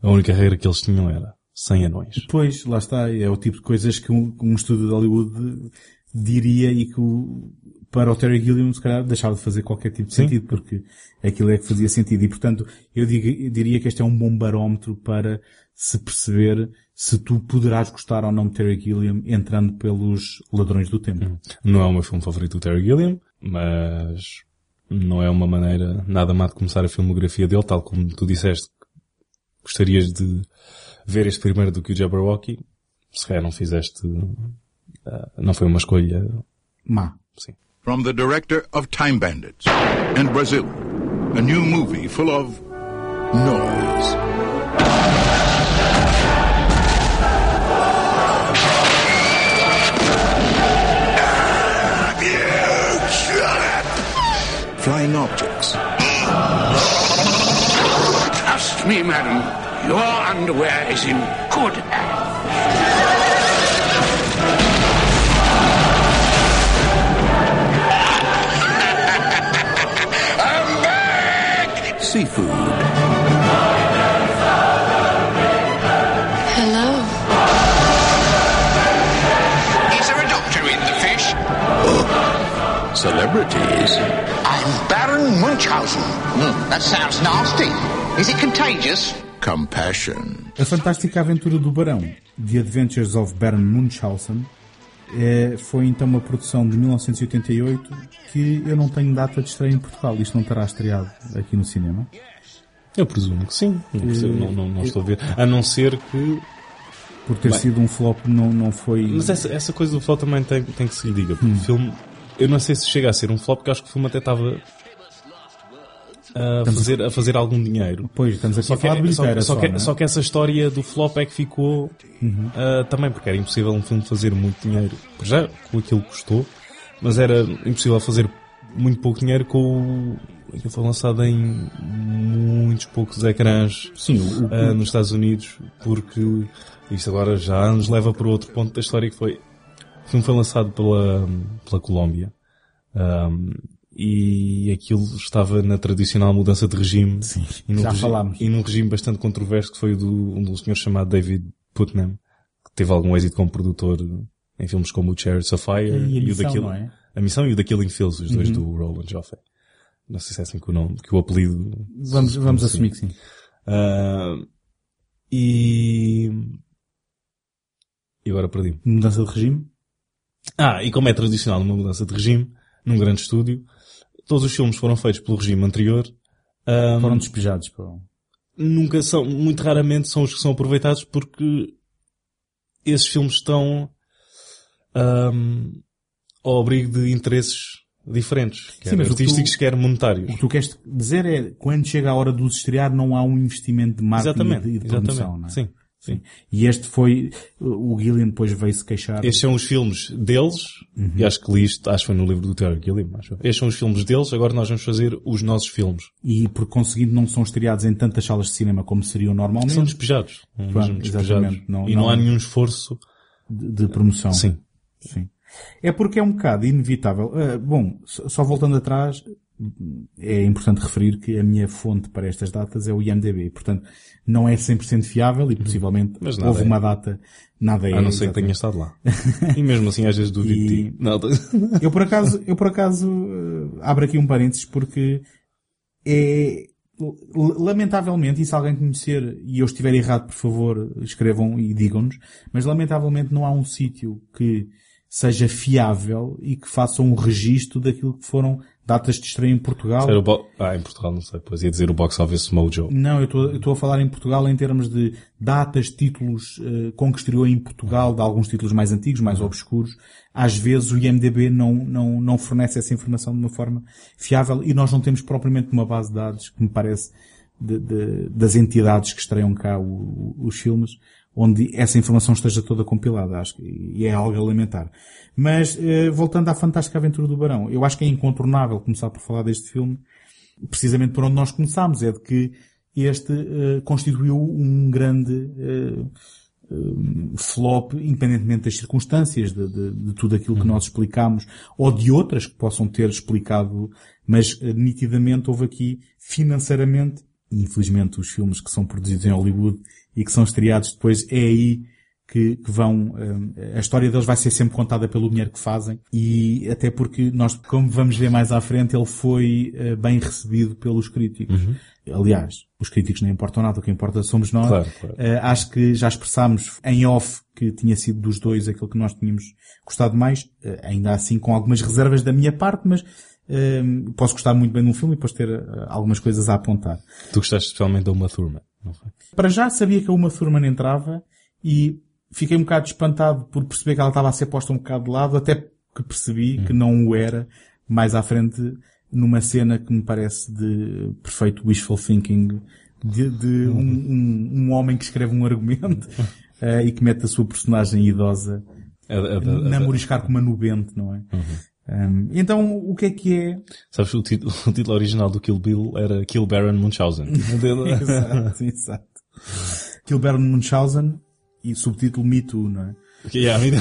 A única regra que eles tinham era 100 anões. Pois, lá está, é o tipo de coisas que um, um estúdio de Hollywood diria e que o, para o Terry Gilliam se calhar deixava de fazer qualquer tipo de Sim. sentido, porque aquilo é que fazia sentido. E portanto, eu, digo- eu diria que este é um bom barómetro para se perceber se tu poderás gostar ou não de Terry Gilliam entrando pelos ladrões do tempo. Não é o meu filme favorito do Terry Gilliam, mas não é uma maneira nada má de começar a filmografia dele, tal como tu disseste. Gostarias de ver este primeiro do que o Jabberwocky. Se calhar não fizeste, ah, não foi uma escolha má. Sim. From the director of Time Bandits and Brazil, a new movie full of noise. Flying objects. Trust me, madam. Your underwear is in good hands. Seafood. Hello. Is there a doctor in the fish? Celebrities. I'm Baron Munchausen. Hmm, that sounds nasty. Is it contagious? Compassion. A Fantástica Aventura do Barão, The Adventures of Baron Munchausen, eh, foi então uma produção de 1988 que eu não tenho data de estreia em Portugal. Isto não terá estreado aqui no cinema. Eu presumo que sim. Não, percebo, não, não, não estou a ver. A não ser que... Por ter Bem. sido um flop não, não foi... Mas essa, essa coisa do flop também tem, tem que se lhe diga. Porque o filme... Eu não sei se chega a ser um flop, porque acho que o filme até estava... A fazer, a fazer algum dinheiro. Pois, estamos aqui Só a falar de que, só, bilheteira só, só, que, é? só que essa história do flop é que ficou Uhum. ah, também, porque era impossível um filme fazer muito dinheiro. Já com aquilo que custou, mas era impossível fazer muito pouco dinheiro com o. Aquilo foi lançado em muitos poucos ecrãs Sim, o- ah, nos Estados Unidos, porque isto agora já nos leva para outro ponto da história que foi. O filme foi lançado pela, pela Colômbia. Ahm, e aquilo estava na tradicional mudança de regime e, num já regi- falámos. e num regime bastante controverso que foi o do, um dos senhores chamado David Putnam que teve algum êxito como produtor em filmes como o Chariots of Fire E a o daquilo, é? a missão e o The Killing Fields os dois Uhum. do Roland Joffe não sei se é assim que o nome que o apelido Vamos- vamos Sim. assumir que sim. Ah, e e agora perdi Mudança de regime? ah, e como é tradicional uma mudança de regime, num grande estúdio, todos os filmes foram feitos pelo regime anterior. ahm, Foram despejados. Pô. nunca são, muito raramente são os que são aproveitados porque esses filmes estão ahm, ao abrigo de interesses diferentes, quer Sim, que tu- artísticos, quer monetários. O que tu queres dizer é, quando chega a hora de os estrear, não há um investimento de marketing Exatamente, e de, de promoção, exatamente. não é? Sim, sim. E este foi, o Gillian depois veio se queixar. Estes são os filmes deles, Uhum. e acho que li isto, acho que foi no livro do Terry Gilliam, acho. Estes são os filmes deles, agora nós vamos fazer os nossos filmes. E por conseguinte não são estreados em tantas salas de cinema como seriam normalmente. São despejados. Pronto, Mesmo despejados. exatamente. Não- e não, não- há nenhum esforço de, de promoção. Sim. Sim. É porque é um bocado inevitável. Ah, bom, só voltando atrás, é importante referir que a minha fonte para estas datas é o IMDB. Portanto, não é 100% fiável e possivelmente Uhum. Nada houve é. uma data, nada é. A não ser que tenha estado lá. e mesmo assim às vezes duvido de E- ti. Não, eu por acaso, eu por acaso eh, abro aqui um parênteses porque é lamentavelmente, e se alguém conhecer e eu estiver errado, por favor, escrevam e digam-nos, mas lamentavelmente não há um sítio que seja fiável e que faça um registro daquilo que foram datas de estreia em Portugal. Ah, em Portugal não sei, pois ia dizer o Box Office Mojo. Não, eu estou- a falar em Portugal em termos de datas, títulos eh, com que estreou em Portugal, de alguns títulos mais antigos, mais obscuros. Às vezes o IMDB não, não, não fornece essa informação de uma forma fiável e nós não temos propriamente uma base de dados que me parece de- de- das entidades que estreiam cá o- os filmes, onde essa informação esteja toda compilada, acho que, e é algo a lamentar. Mas, eh, voltando à fantástica aventura do Barão, eu acho que é incontornável começar por falar deste filme, precisamente por onde nós começámos, é de que este eh, constituiu um grande eh, eh, flop, independentemente das circunstâncias, de, de- de tudo aquilo que nós explicámos, ou de outras que possam ter explicado, mas eh, nitidamente houve aqui, financeiramente, e infelizmente os filmes que são produzidos em Hollywood e que são estreados depois, é aí que, que vão, eh, a história deles vai ser sempre contada pelo dinheiro que fazem e até porque nós, como vamos ver mais à frente, ele foi eh, bem recebido pelos críticos. Aliás, os críticos não importam nada, o que importa somos nós. Claro, claro. Eh, acho que já expressámos em off que tinha sido dos dois aquilo que nós tínhamos gostado mais, eh, ainda assim com algumas reservas da minha parte, mas eh, posso gostar muito bem de um filme e depois ter algumas coisas a apontar. Tu gostaste especialmente da Uma Thurman, foi? Para já sabia que a Uma Thurman entrava e fiquei um bocado espantado por perceber que ela estava a ser posta um bocado de lado, até que percebi que não o era mais à frente numa cena que me parece de perfeito wishful thinking de, de um, um- um homem que escreve um argumento eh, e que mete a sua personagem idosa A- a- a- a- namoriscar com uma nubente, não é? Um, então, o que é que é? Sabes, o título, o título original do Kill Bill era Kill Baron Munchausen. exato, exato. Kill Baron Munchausen e subtítulo Me Too, não é? Yeah, me-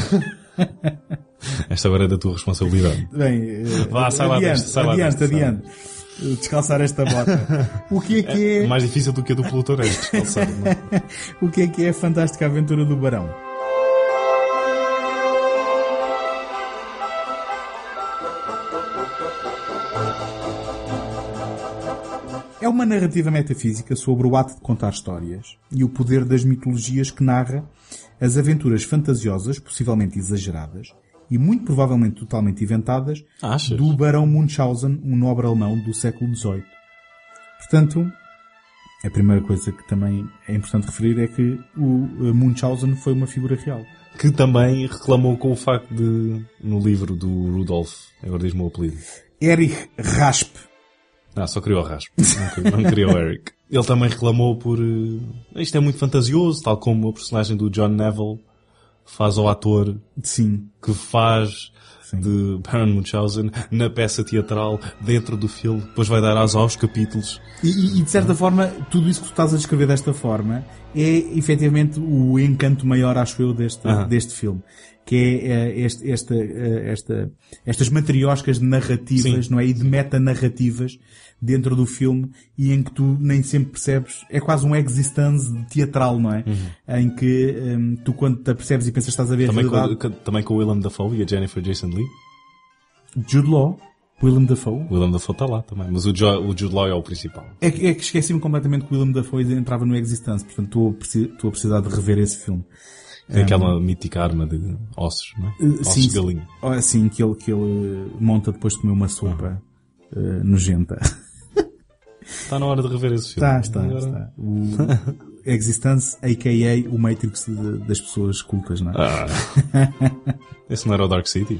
Esta agora é da tua responsabilidade. Bem, eh, Vá, sai lá adiante, deste, sai lá adiante, deste, lá adiante. Eh, Descalçar esta bota. O que é que é... Mais difícil do que a do Pluto é descalçar, é? o que é que é a fantástica aventura do Barão? É uma narrativa metafísica sobre o ato de contar histórias e o poder das mitologias que narra as aventuras fantasiosas, possivelmente exageradas, e muito provavelmente totalmente inventadas, Achas? do Barão Munchausen, um nobre alemão do século XVIII. Portanto, a primeira coisa que também é importante referir é que o eh, Munchausen foi uma figura real. Que também reclamou com o facto de, no livro do Rudolf, agora diz-me o apelido. Erich Rasp. Ah, só criou o raspo. Não criou, não criou o Eric. Ele também reclamou por... eh, isto é muito fantasioso, tal como a personagem do John Neville faz ao ator Sim. que faz de Baron Munchausen na peça teatral dentro do filme, depois vai dar asa aos capítulos. E, e- de certa forma, tudo isso que tu estás a descrever desta forma é efetivamente o encanto maior, acho eu, deste, deste filme. Que é eh, este, esta, eh, esta, estas matrioscas narrativas, não é? E de metanarrativas dentro do filme e em que tu nem sempre percebes, é quase um existence teatral, não é? Em que hum, tu quando te apercebes e pensas que estás a ver a Também realidade... com, também com o Willem Dafoe e a Jennifer Jason Leigh. Jude Law, Willem Dafoe. Willem Dafoe está lá também, mas o, jo, o Jude Law é o principal. É que, é que esqueci-me completamente que o Willem Dafoe entrava no Existence, portanto a, estou a precisar de rever esse filme. É Um, aquela mítica arma de ossos, não é? Uh, Ossos sim, de galinha. oh, sim, que ele, que ele monta depois de comer uma sopa uh, nojenta. Está na hora de rever esse filme. Está, está, Agora- está. O Existence, a.k.a. o Matrix de- das pessoas cultas, não é? Ah. Esse não era o Dark City?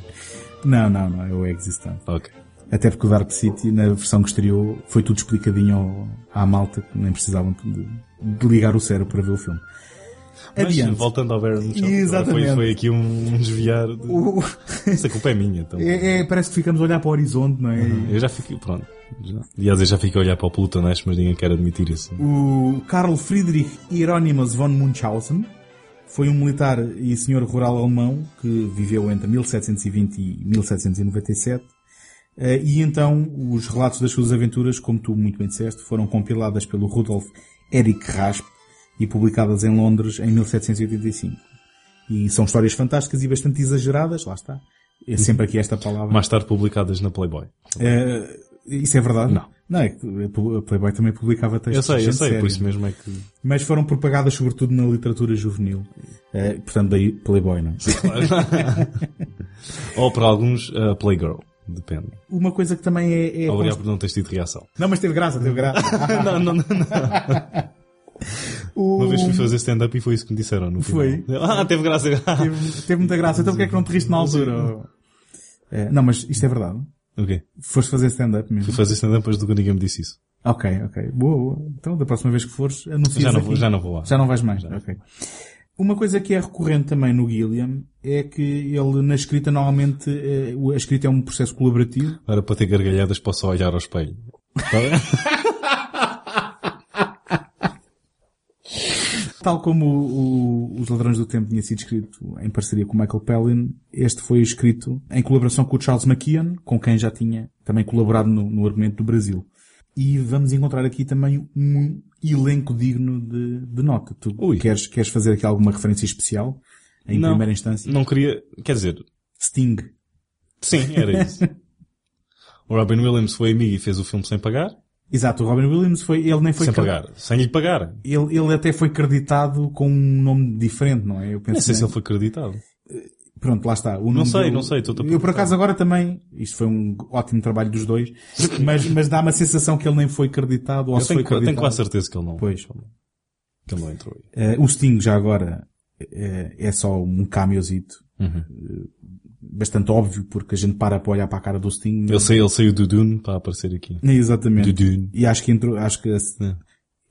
Não, não, não, é o Existence. Ok. Até porque o Dark City, na versão que estreou, foi tudo explicadinho ao- à malta, que nem precisavam de, de ligar o cérebro para ver o filme. Mas, Adiante. voltando ao Baron Munchausen, Exatamente. Foi, foi aqui um, um desviar. De... O- Essa culpa é minha, então. É, é, parece que ficamos a olhar para o horizonte, não é? Eu já fiquei, pronto. Já. Aliás, eu já fiquei a olhar para o Plutoneste, mas ninguém quer admitir isso. O Karl Friedrich Hieronymus von Munchausen foi um militar e senhor rural alemão que viveu entre 1720 e 1797. Eh, E então os relatos das suas aventuras, como tu muito bem disseste, foram compiladas pelo Rudolf Erich Rasp e publicadas em Londres em 1785. E são histórias fantásticas e bastante exageradas, lá está. É sempre aqui esta palavra. Mais tarde publicadas na Playboy. Eh, isso é verdade? Não. Não, é que a Playboy também publicava textos. Eu sei, eu sei, séria. por isso mesmo é que. Mas foram propagadas sobretudo na literatura juvenil. Eh, portanto, daí Playboy, não é? Ou para alguns, a Playgirl. Depende. Uma coisa que também é... é Obrigado por não teres tido reação. Não, mas teve graça, teve graça. não, não, não. O- Uma vez fui fazer stand-up e foi isso que me disseram no final. Foi? Ah, teve graça. Teve, teve muita graça. Então porquê é que não te riste na altura? É, não, mas isto é verdade. O quê? Foste fazer stand-up mesmo? Fui fazer stand-up depois do que ninguém me disse isso. Ok, ok. Boa, boa. Então, da próxima vez que fores, anuncias Já não vou- já não vou lá. Já não vais mais. Ok. Uma coisa que é recorrente também no Gilliam é que ele, na escrita, normalmente, eh, a escrita é um processo colaborativo. Era para ter gargalhadas, posso olhar ao espelho. Tá bem? Tal como o, o- Os Ladrões do Tempo tinha sido escrito em parceria com Michael Palin, este foi escrito em colaboração com o Charles McKeon, com quem já tinha também colaborado no, no argumento do Brasil. E vamos encontrar aqui também um elenco digno de, de nota. Tu queres, queres fazer aqui alguma referência especial? Em Não, primeira instância? Não queria, quer dizer... Sting. Sim, era isso. o Robin Williams foi amigo e fez o filme sem pagar. Exato, o Robin Williams foi, ele nem foi Sem pagar. Sem lhe pagar. Ele, ele até foi creditado com um nome diferente, não é? Eu penso Não sei que- se ele foi acreditado. Pronto, lá está. O Não sei, dele- não sei, Eu por acaso agora também, isto foi um ótimo trabalho dos dois, mas, mas dá-me a sensação que ele nem foi acreditado ou Eu se tenho, foi eu tenho quase certeza que ele não. Pois. Que ele não entrou aí. Eh, o Sting já agora eh, é só um cameozito. Uhum. eh, bastante óbvio porque a gente para para olhar para a cara do Sting. Ele saiu, ele saiu do Dune para aparecer aqui. Exatamente. Do Dune. E acho que entrou, acho que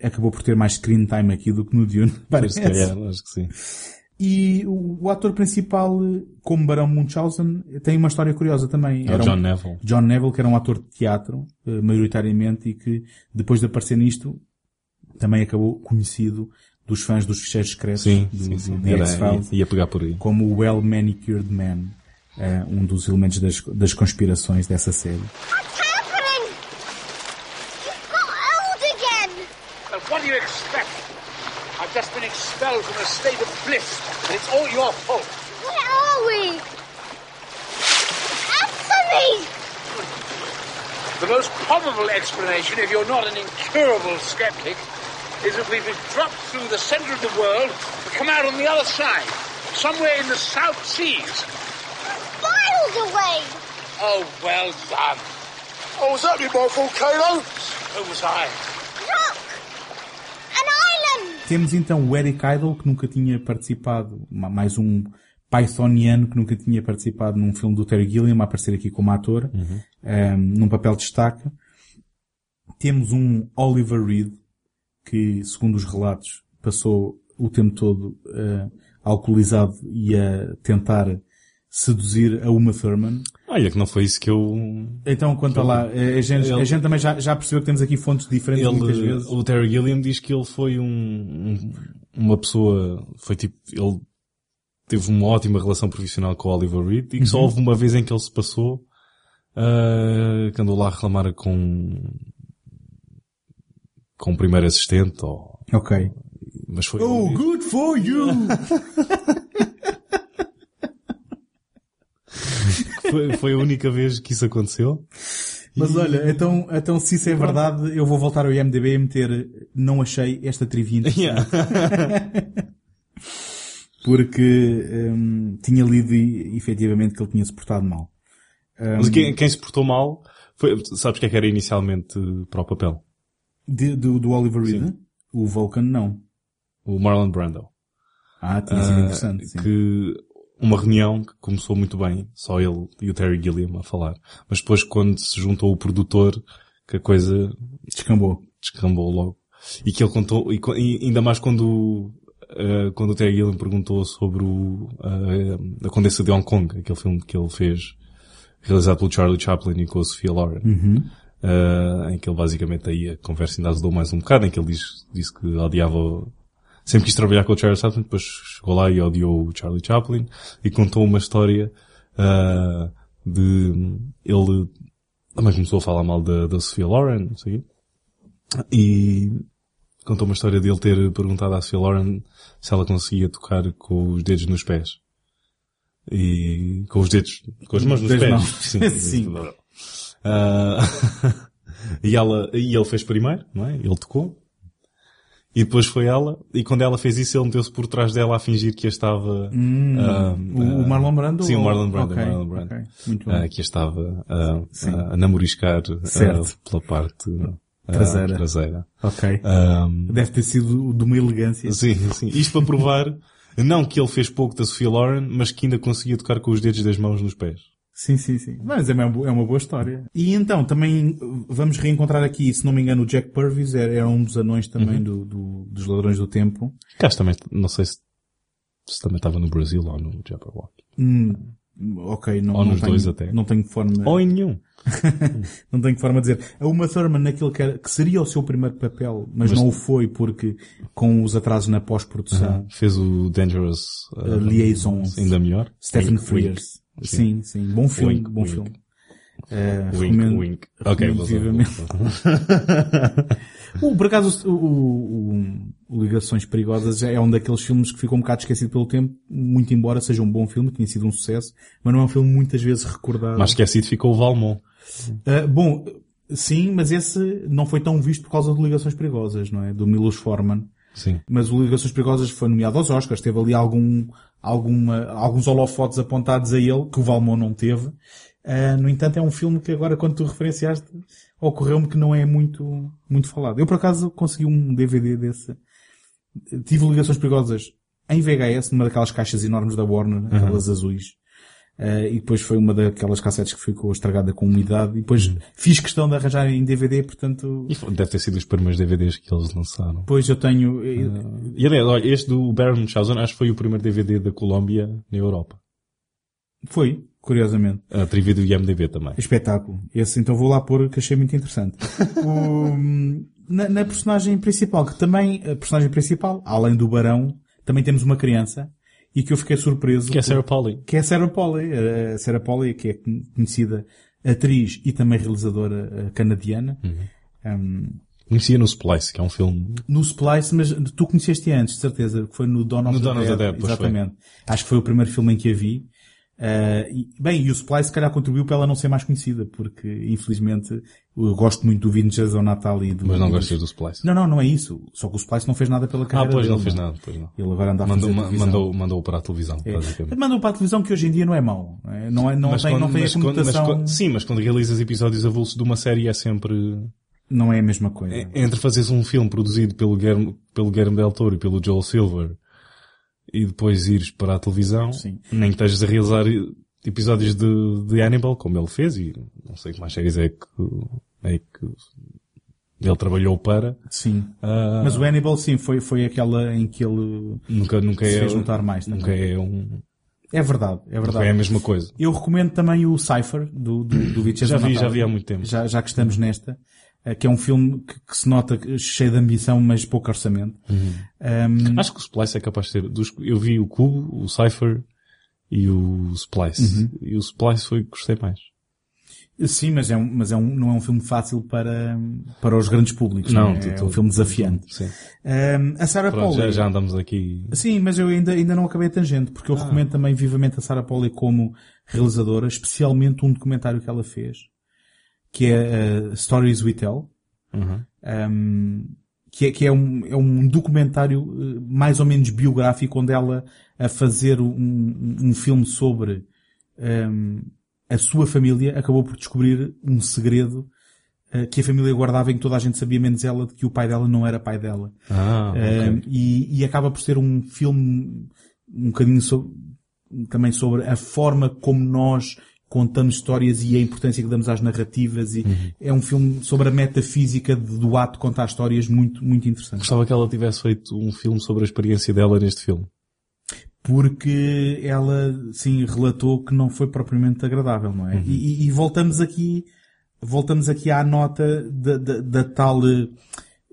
acabou por ter mais screen time aqui do que no Dune. parece. Calhar, acho que sim. E o, o ator principal, como Barão Munchausen, tem uma história curiosa também. É o John um- Neville. John Neville, que era um ator de teatro, eh, maioritariamente, e que depois de aparecer nisto, também acabou conhecido dos fãs dos ficheiros secretos Sim, do, sim, sim. do The Era- ia- ia pegar por aí. como o Well Manicured Man, eh, um dos elementos das, das conspirações dessa série. happening? You've got old again. Well, what do you expect? I've just been expelled from a state of bliss, and it's all your fault. Where are we? Me! The most probable explanation, if you're not an incurable skeptic, is that we've been dropped through the center of the world to come out on the other side, somewhere in the South Seas. Miles away. Oh, well done. Oh, was that me by volcano? Who was I? Look! An island! Temos então o Eric Idle, que nunca tinha participado, ma- mais um Pythoniano que nunca tinha participado num filme do Terry Gilliam, a aparecer aqui como ator, ehm, num papel de destaque. Temos um Oliver Reed, que, segundo os relatos, passou o tempo todo eh, alcoolizado e a tentar seduzir a Uma Thurman. Olha, que não foi isso que eu... Então, conta eu- lá, a gente, a Ele- gente também já, já percebeu que temos aqui fontes diferentes muitas Ele, vezes. o Terry Gilliam diz que ele foi um, um- uma pessoa, foi tipo, ele teve uma ótima relação profissional com o Oliver Reed e que só Uhum. houve uma vez em que ele se passou, ah, que andou lá a reclamar com, com o primeiro assistente ou, Ok. mas foi, Oh, good for you! foi, foi a única vez que isso aconteceu. Mas E- olha, então, então se isso é verdade, eu vou voltar ao IMDB e meter não achei esta trivia interessante. Porque hum, tinha lido e, efetivamente que ele tinha se portado mal. Hum, Mas quem, quem se portou mal, foi, sabes quem é que era inicialmente para o papel? de- do, do Oliver Reed? O Vulcan não. O Marlon Brando. Ah, tinha sido Ah, interessante, sim. Que uma reunião que começou muito bem, só ele e o Terry Gilliam a falar. Mas depois quando se juntou o produtor, que a coisa descambou. Descambou logo. E que ele contou, e, e ainda mais quando, ah, quando o Terry Gilliam perguntou sobre o, ah, a Condessa de Hong Kong, aquele filme que ele fez, realizado pelo Charlie Chaplin e com a Sophia Loren. Uhum. Ah, em que ele basicamente aí a conversa ainda azedou mais um bocado, em que ele disse, disse que odiava, sempre quis trabalhar com o Charlie Chaplin, depois chegou lá e odiou o Charlie Chaplin e contou uma história ah, de ele também começou a falar mal da, da Sophia Loren, não sei. E contou uma história de ele ter perguntado à Sophia Loren se ela conseguia tocar com os dedos nos pés. E com os dedos, com as mãos nos pés. mãos. Sim. Sim. Ah, e ela, e ele fez primeiro, não é? Ele tocou. E depois foi ela, e quando ela fez isso, ele meteu-se por trás dela a fingir que a estava... Hum, ah, o- o Marlon Brando Sim, o Marlon Brando. ok, o Marlon Brando. ok, muito Ah, bem. que a estava ah, Sim. a namoriscar ah, Certo. pela parte ah, Traseira. traseira. Ok. Ah, Deve ter sido de uma elegância. Sim, sim. Isto para provar, não que ele fez pouco da Sophia Loren, mas que ainda conseguia tocar com os dedos das mãos nos pés. Sim, sim, sim. Mas é uma, é uma boa história. E então, também vamos reencontrar aqui, se não me engano, o Jack Purvis era, era um dos anões também Uhum. do, do- dos Ladrões do Tempo. Cá também, não sei se, se também estava no Brasil ou no Jabberwock. Hum, ok, não, Ou não nos tenho, dois até. Não tenho forma... Ou em nenhum. não tenho forma de dizer. A Uma Thurman naquele que, era, que seria o seu primeiro papel, mas, Mas- não o foi porque com os atrasos na pós-produção. Uhum. Fez o Dangerous Uh, Liaisons. Ainda melhor. Stephen Frears. Sim, sim. Bom filme, Wink, bom wink. filme. Uh, Wink, recomendo- wink. Ok, vou- o, por acaso, o, o- o Ligações Perigosas é um daqueles filmes que ficou um bocado esquecido pelo tempo, muito embora seja um bom filme, tenha sido um sucesso, mas não é um filme muitas vezes recordado. Mas esquecido ficou o Valmont. Uh, bom, sim, mas esse não foi tão visto por causa de Ligações Perigosas, não é? Do Milos Forman. Sim. Mas o Ligações Perigosas foi nomeado aos Oscars, teve ali algum, alguma, alguns holofotes apontados a ele, que o Valmont não teve. Uh, no entanto, é um filme que agora, quando tu referenciaste, ocorreu-me que não é muito, muito falado. Eu, por acaso, consegui um DVD desse. Tive Ligações Perigosas em VHS, numa daquelas caixas enormes da Warner, aquelas azuis. Uh, e depois foi uma daquelas cassetes que ficou estragada com umidade. E depois fiz questão de arranjar em DVD, portanto... E foi- deve ter sido os primeiros DVDs que eles lançaram. Depois eu tenho... E aliás, olha, este do Baron Munchausen acho que foi o primeiro DVD da Colômbia na Europa. Foi, curiosamente. A trivia do IMDB também. Espetáculo. Esse então vou lá pôr que achei muito interessante. O- na, na personagem principal, que também, a personagem principal, além do Barão, também temos uma criança e que eu fiquei surpreso. Que é Sarah Polley. Que é Sarah Polley. A Sarah Polley, que é conhecida atriz e também realizadora eh, canadiana. Uhum. Um, Conhecia no Splice, que é um filme... no Splice, mas tu conheceste antes, de certeza, que foi no Dawn of No the Dawn of the Dead. Dead. Exatamente. Acho que foi o primeiro filme em que a vi. Uh, e, bem, e o Splice se calhar contribuiu para ela não ser mais conhecida, porque infelizmente eu gosto muito do Vintage ao Natal e do... Mas não gostas do Splice. Não, não, não é isso. Só que o Splice não fez nada pela Ah, carreira pois não dele, fez não é? nada, pois não. Ele agora anda a mandou, fazer mandou, mandou para a televisão, É. basicamente. Mandou para a televisão que hoje em dia não é mau. não é? Não, é, Mas tem, quando- não tem a mas quando- mas conotação... sim, mas quando realizas episódios avulsos de uma série é sempre... Não é a mesma coisa. Entre fazeres um filme produzido pelo Guilherme, pelo Guilherme Del Toro e pelo Joel Silver e depois ires para a televisão, Sim. nem que estejas a realizar episódios de, de Hannibal, como ele fez, e não sei que mais séries é que, é que ele trabalhou para. Sim. Ah, Mas o Hannibal, sim, foi, foi aquela em que ele nunca, nunca se é, fez juntar mais. também. nunca é um, É verdade, é verdade. nunca é a mesma coisa. Eu recomendo também o Cypher, do, do, do Vitesse Já vi, Natal. já vi há muito tempo. Já, já que estamos nesta, que é um filme que, que se nota cheio de ambição, mas pouco orçamento. Um, Acho que o Splice é capaz de ser, dos, eu vi o Cubo, o Cypher e o Splice. Uhum. E o Splice foi o que gostei mais. Sim, mas, é um, mas é um, não é um filme fácil para, para os grandes públicos. Não, é? tu- é um filme desafiante. Sim. Um, a Sarah Pronto, Polley. já, já andamos aqui. Sim, mas eu ainda, ainda não acabei a tangente, porque eu Ah. recomendo também vivamente a Sarah Polley como realizadora, especialmente um documentário que ela fez, que é uh, Stories We Tell, Uhum. um, que, é, que é, um, é um documentário uh, mais ou menos biográfico, onde ela, a fazer um, um, um filme sobre um, a sua família, acabou por descobrir um segredo uh, que a família guardava em que toda a gente sabia, menos ela, de que o pai dela não era pai dela. Ah, Um, ok. e, e acaba por ser um filme um bocadinho sobre, também sobre a forma como nós contamos histórias e a importância que damos às narrativas e Uhum. é um filme sobre a metafísica do ato de contar histórias muito, muito interessante. Gostava que ela tivesse feito um filme sobre a experiência dela neste filme. Porque ela, sim, relatou que não foi propriamente agradável, não é? Uhum. E, e- voltamos aqui, voltamos aqui à nota da, da- da tal, eh,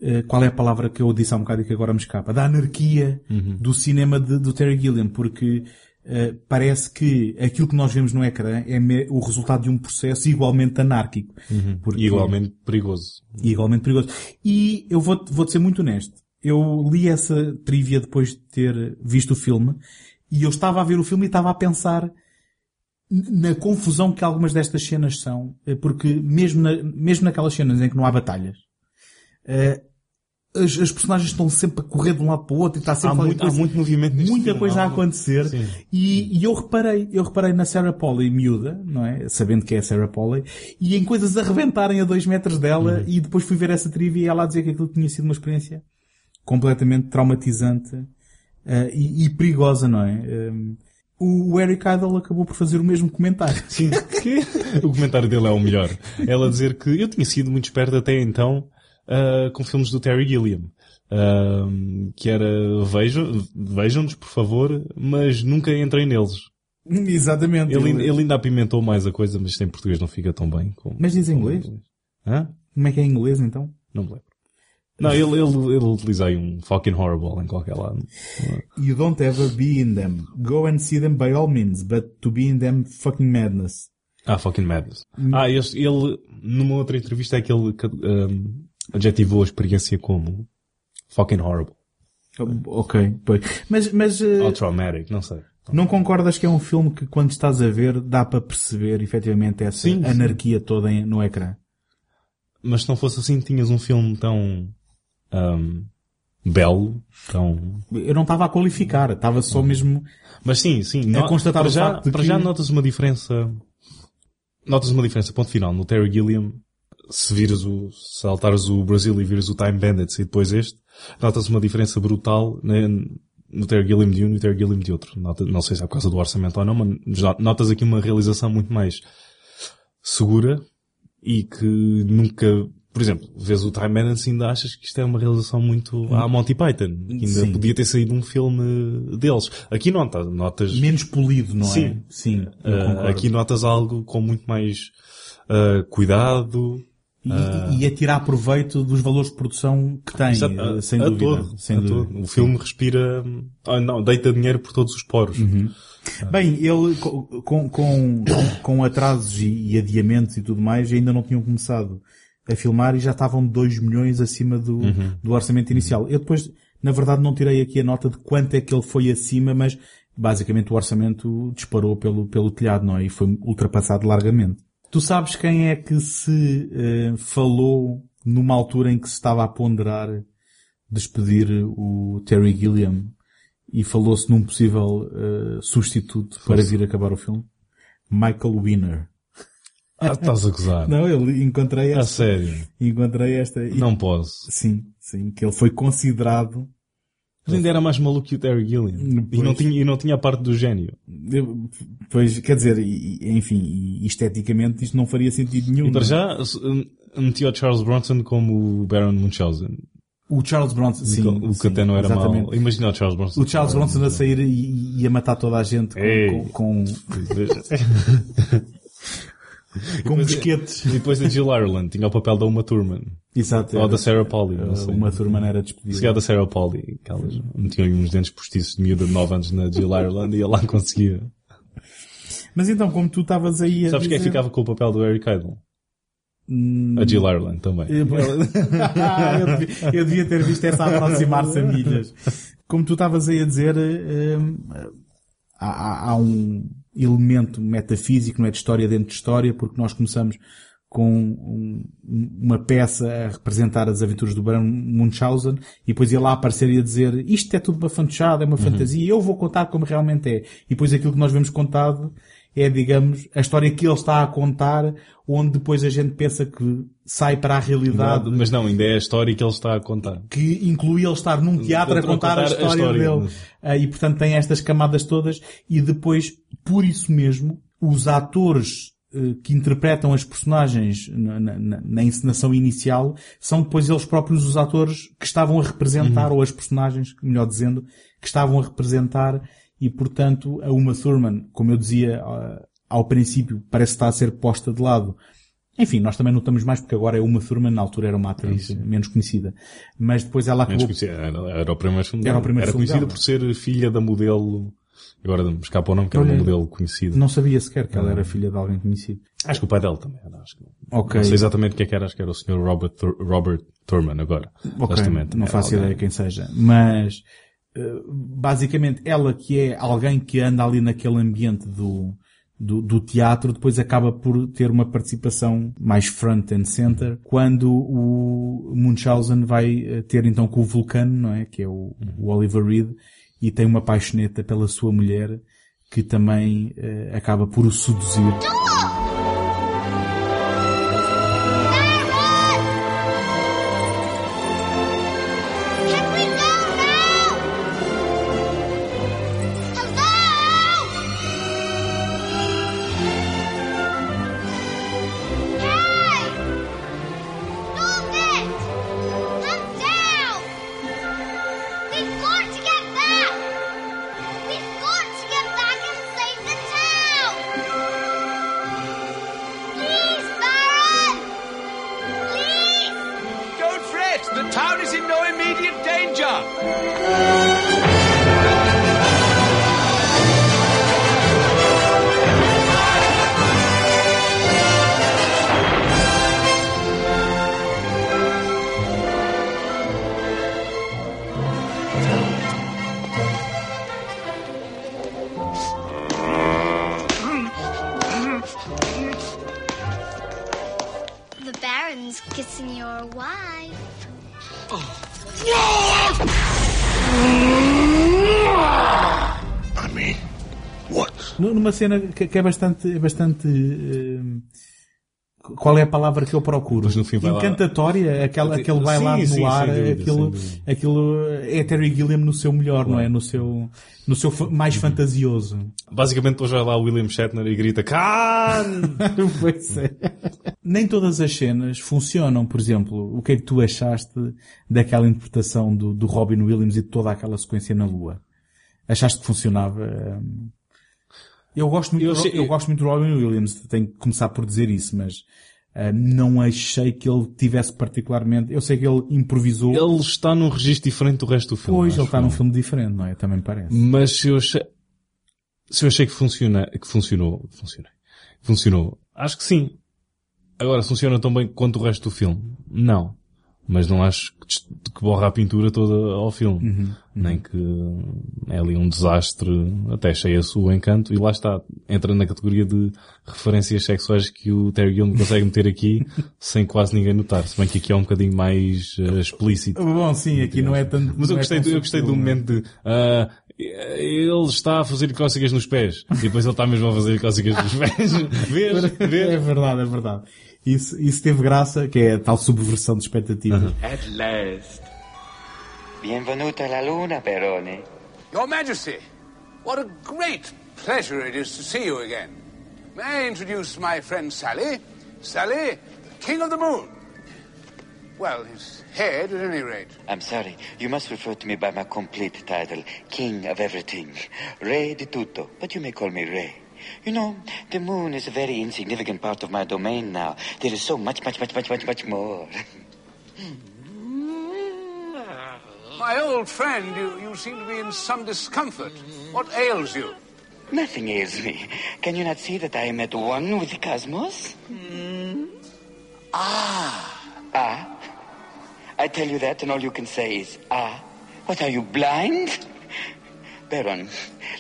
eh, qual é a palavra que eu disse há um bocado e que agora me escapa? Da anarquia Uhum. do cinema de- do Terry Gilliam, porque parece que aquilo que nós vemos no ecrã é o resultado de um processo igualmente anárquico. Porque- E igualmente perigoso. e igualmente perigoso. E eu vou-te vou ser muito honesto. Eu li essa trivia depois de ter visto o filme e eu estava a ver o filme e estava a pensar na confusão que algumas destas cenas são, eh, porque mesmo, na- mesmo naquelas cenas em que não há batalhas, eh, as, as personagens estão sempre a correr de um lado para o outro e está sempre Há muito- há coisa- muito movimento muita filme, coisa há a acontecer e, e eu reparei, eu reparei na Sarah Polley miúda, não é? Sabendo que é a Sarah Polley e em coisas a rebentarem a dois metros dela Uhum. e depois fui ver essa trivia e ela a dizer que aquilo tinha sido uma experiência completamente traumatizante eh, e, e perigosa, não é? Um, o Eric Idle acabou por fazer o mesmo comentário. Sim. o comentário dele é o melhor. Ela dizer que eu tinha sido muito esperto até então ah, com filmes do Terry Gilliam. Ah, que era vejam, vejam-nos por favor, mas nunca entrei neles. Exatamente. Ele, ele ainda apimentou mais a coisa, mas isto em português não fica tão bem. Mas diz em como inglês? Hã? Como é que é em inglês então? Não me lembro. Não, ele, ele, ele utiliza aí um fucking horrible em qualquer lado. You don't ever be in them. Go and see them by all means, but to be in them fucking madness. Ah, fucking madness. Ah, este- ele, numa outra entrevista, é que ele um, adjetivou a experiência como fucking horrible. Ok, pois. Mas, mas eh, Ou traumatic, não sei. não concordas que é um filme que quando estás a ver dá para perceber efetivamente essa Sim, sim. anarquia toda em- no ecrã? Mas se não fosse assim, tinhas um filme tão um, belo, tão... Eu não estava a qualificar, estava só mesmo Mas sim, sim. a constatar para já, para que... já notas uma diferença. Notas uma diferença, ponto final. No Terry Gilliam, se vires o, se saltares o Brasil e vires o Time Bandits e depois este, notas uma diferença brutal né, no Terry Gilliam de um e no Terry Gilliam de outro. Nota, não sei se é por causa do orçamento ou não, mas notas aqui uma realização muito mais segura e que nunca, por exemplo, vês o Time Bandits e ainda achas que isto é uma realização muito à Monty Python. Que ainda Sim. podia ter saído um filme deles. Aqui notas, notas Menos polido, não Sim. é? Sim. eu Uh, aqui notas algo com muito mais uh, cuidado. E, e a tirar proveito dos valores de produção que tem, Exato, eh, sem a dúvida. todo, sem dúvida. todo. O filme respira, ah, não, deita dinheiro por todos os poros. Uhum. Bem, ele co- com, com, com atrasos e, e adiamentos e tudo mais, ainda não tinham começado a filmar e já estavam 2 milhões acima do, Uhum. do orçamento inicial. Eu depois, na verdade, não tirei aqui a nota de quanto é que ele foi acima, mas basicamente o orçamento disparou pelo, pelo telhado, não é? E foi ultrapassado largamente. Tu sabes quem é que se eh, falou numa altura em que se estava a ponderar despedir o Terry Gilliam e falou-se num possível eh, substituto para vir acabar o filme? Michael Winner. Ah, estás a gozar. Não, eu encontrei A esta. sério. Encontrei esta. e- Não posso. Sim, sim, que ele foi considerado. Mas ainda era mais maluco que o Terry Gilliam. E não, tinha, e não tinha a parte do gênio. Pois, quer dizer, enfim, esteticamente isto não faria sentido nenhum. E para é? já, s- um, meti o Charles Bronson como o Baron Munchausen. O Charles Bronson, sim. o que sim, até não era exatamente. mau. Imagina o Charles Bronson. O Charles Bronson a sair e, e a matar toda a gente com, com, com, com mosquetes. E depois a Jill Ireland tinha o papel da Uma Thurman. Exato. Ou era- da Sarah Polly. não sei. Uma Thurman era despedida. Se calhar da Sarah Polly. Que elas metiam uns dentes postiços de miúda de 9 anos na Jill Ireland e ela conseguia. Mas então, como tu estavas aí a Sabes quem é dizer... ficava com o papel do Eric Idle? Hum, A Jill Ireland também. Eu, eu devia- eu devia ter visto essa aproximar-se a milhas. Como tu estavas aí a dizer, há, há- há um elemento metafísico, não é de história dentro de história, porque nós começamos com um- uma peça a representar as aventuras do Barão Munchausen e depois ele lá aparecer e a dizer isto é tudo uma fantochada, é uma fantasia, eu vou contar como realmente é. E depois aquilo que nós vemos contado é, digamos, a história que ele está a contar, onde depois a gente pensa que sai para a realidade Mas não, ainda é a história que ele está a contar. que inclui ele estar num teatro a A contar, contar a a história, história, dele. mas- Ah, e portanto tem estas camadas todas e depois, por isso mesmo, os atores eh, que interpretam as personagens na, na- na- na encenação inicial são depois eles próprios os atores que estavam a representar, ou as personagens, melhor dizendo, que estavam a representar e portanto a Uma Thurman, como eu dizia ah, ao princípio, parece estar a ser posta de lado. Enfim, nós também notamos mais porque agora é Uma Thurman, na altura era uma atriz menos conhecida. Mas depois ela Menos acabou... conhecida. Era, era o primeiro filme Era o primeiro Era conhecida dela. por ser filha da modelo. Agora me escapa o nome, que era uma modelo conhecida. Não sabia sequer que ela era filha de alguém conhecido. Acho que o pai dela também era. Acho que... Ok. Não sei exatamente o que é que era, acho que era o Sr. Robert, Thur- Robert Thurman agora. Ok, Honestamente, não faço alguém. ideia quem seja. Mas, basicamente, ela que é alguém que anda ali naquele ambiente do, do, do teatro, depois acaba por ter uma participação mais front and center, quando o Munchausen vai eh, ter então com o Vulcano, não é? Que é o, o Oliver Reed, e tem uma paixoneta pela sua mulher, que também eh, acaba por o seduzir. Cena que, que é bastante, é bastante, eh, qual é a palavra que eu procuro? vai lá- Encantatória, aquela, Sim, aquele bailado sim, no ar, dúvida, aquilo, aquilo é Terry Gilliam no seu melhor, não é? No seu, no seu mais Uhum. fantasioso. Basicamente depois vai lá o William Shatner e grita Khan! pois é. Nem todas as cenas funcionam, por exemplo, o que é que tu achaste daquela interpretação do, do Robin Williams e de toda aquela sequência na Lua? Achaste que funcionava? hum? Eu gosto muito, Eu do- eu gosto muito do Robin Williams, tenho que começar por dizer isso, mas hum, não achei que ele tivesse particularmente, eu sei que ele improvisou. Ele está num registro diferente do resto do filme. Pois, ele está num filme diferente, não é? Também parece. Mas se eu achei, se eu achei que funciona, que funcionou, funcionou, funcionou, acho que sim. Agora, funciona tão bem quanto o resto do filme? Não. Mas não acho que, que borra a pintura toda ao filme. Uhum. Nem que é ali um desastre, até cheia o encanto, e lá está. Entra na categoria de referências sexuais que o Terry Gilliam consegue meter aqui, sem quase ninguém notar. Se bem que aqui é um bocadinho mais eh, explícito. Bom, sim, aqui não é tanto. Mas eu é gostei, tão do- eu gostei do é? momento de, ah, ele está a fazer cócegas nos pés. E depois ele está mesmo a fazer cócegas nos pés. Vês? Vês? É verdade, é verdade. Isso, isso teve graça, que é a tal subversão de expectativas. At last. Bienvenuta alla luna, Perone. Your Majesty, what a great pleasure it is to see you again. May I introduce my friend Sally? Sally, the King of the Moon. Well, his head at any rate. I'm sorry, you must refer to me by my complete title, King of Everything. Re di tutto, but you may call me Re. You know, the moon is a very insignificant part of my domain now. There is so much, much, much, much, much, much more. My old friend, you, you seem to be in some discomfort. What ails you? Nothing ails me. Can you not see that I am at one with the cosmos? Ah. Ah? I tell you that and all you can say is, ah. What are you, blind? Baron,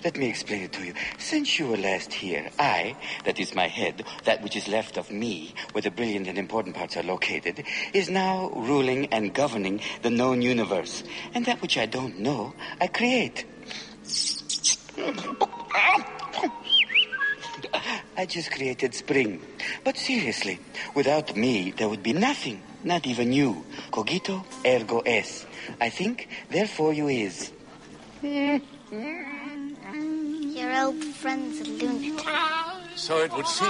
let me explain it to you. Since you were last here, I, that is my head, that which is left of me, where the brilliant and important parts are located, is now ruling and governing the known universe. And that which I don't know, I create. I just created spring. But seriously, without me, there would be nothing. Not even you. Cogito ergo es. I think, therefore you is. Hmm. Your old friend's a lunatic. So it would seem.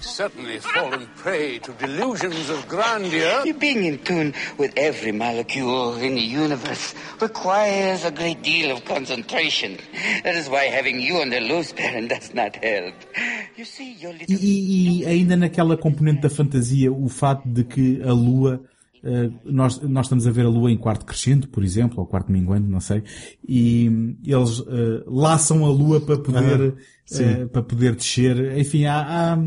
Certainly fallen prey to delusions of grandeur. Being in tune with every molecule in the universe requires a great deal of concentration. That is why having you on the loose, Baron, does not help. You see, your little... E, e- e ainda naquela componente da fantasia, o fato de que a Lua, eh, nós, nós estamos a ver a Lua em quarto crescente, por exemplo, ou quarto minguante, não sei, e eles eh, laçam a Lua para poder, Ah, sim. eh, para poder descer. Enfim, há, há,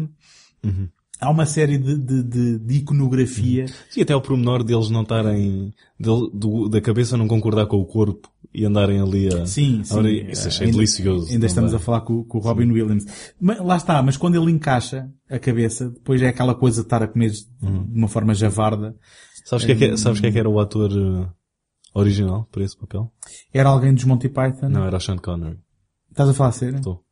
há uma série de, de, de, de iconografia. Sim, até o pormenor deles não estarem, do- da cabeça não concordar com o corpo e andarem ali a... Sim, sim. Ora, isso achei ainda, delicioso. Ainda estamos a falar com, com o Robin Williams. Mas, lá está, mas quando ele encaixa a cabeça, depois é aquela coisa de estar a comer de uma forma javarda. Sabes quem é que, é- sabes quem é que era o ator eh, original para esse papel? Era alguém dos Monty Python? Não, era o Sean Connery. Estás a falar a sério? Estou.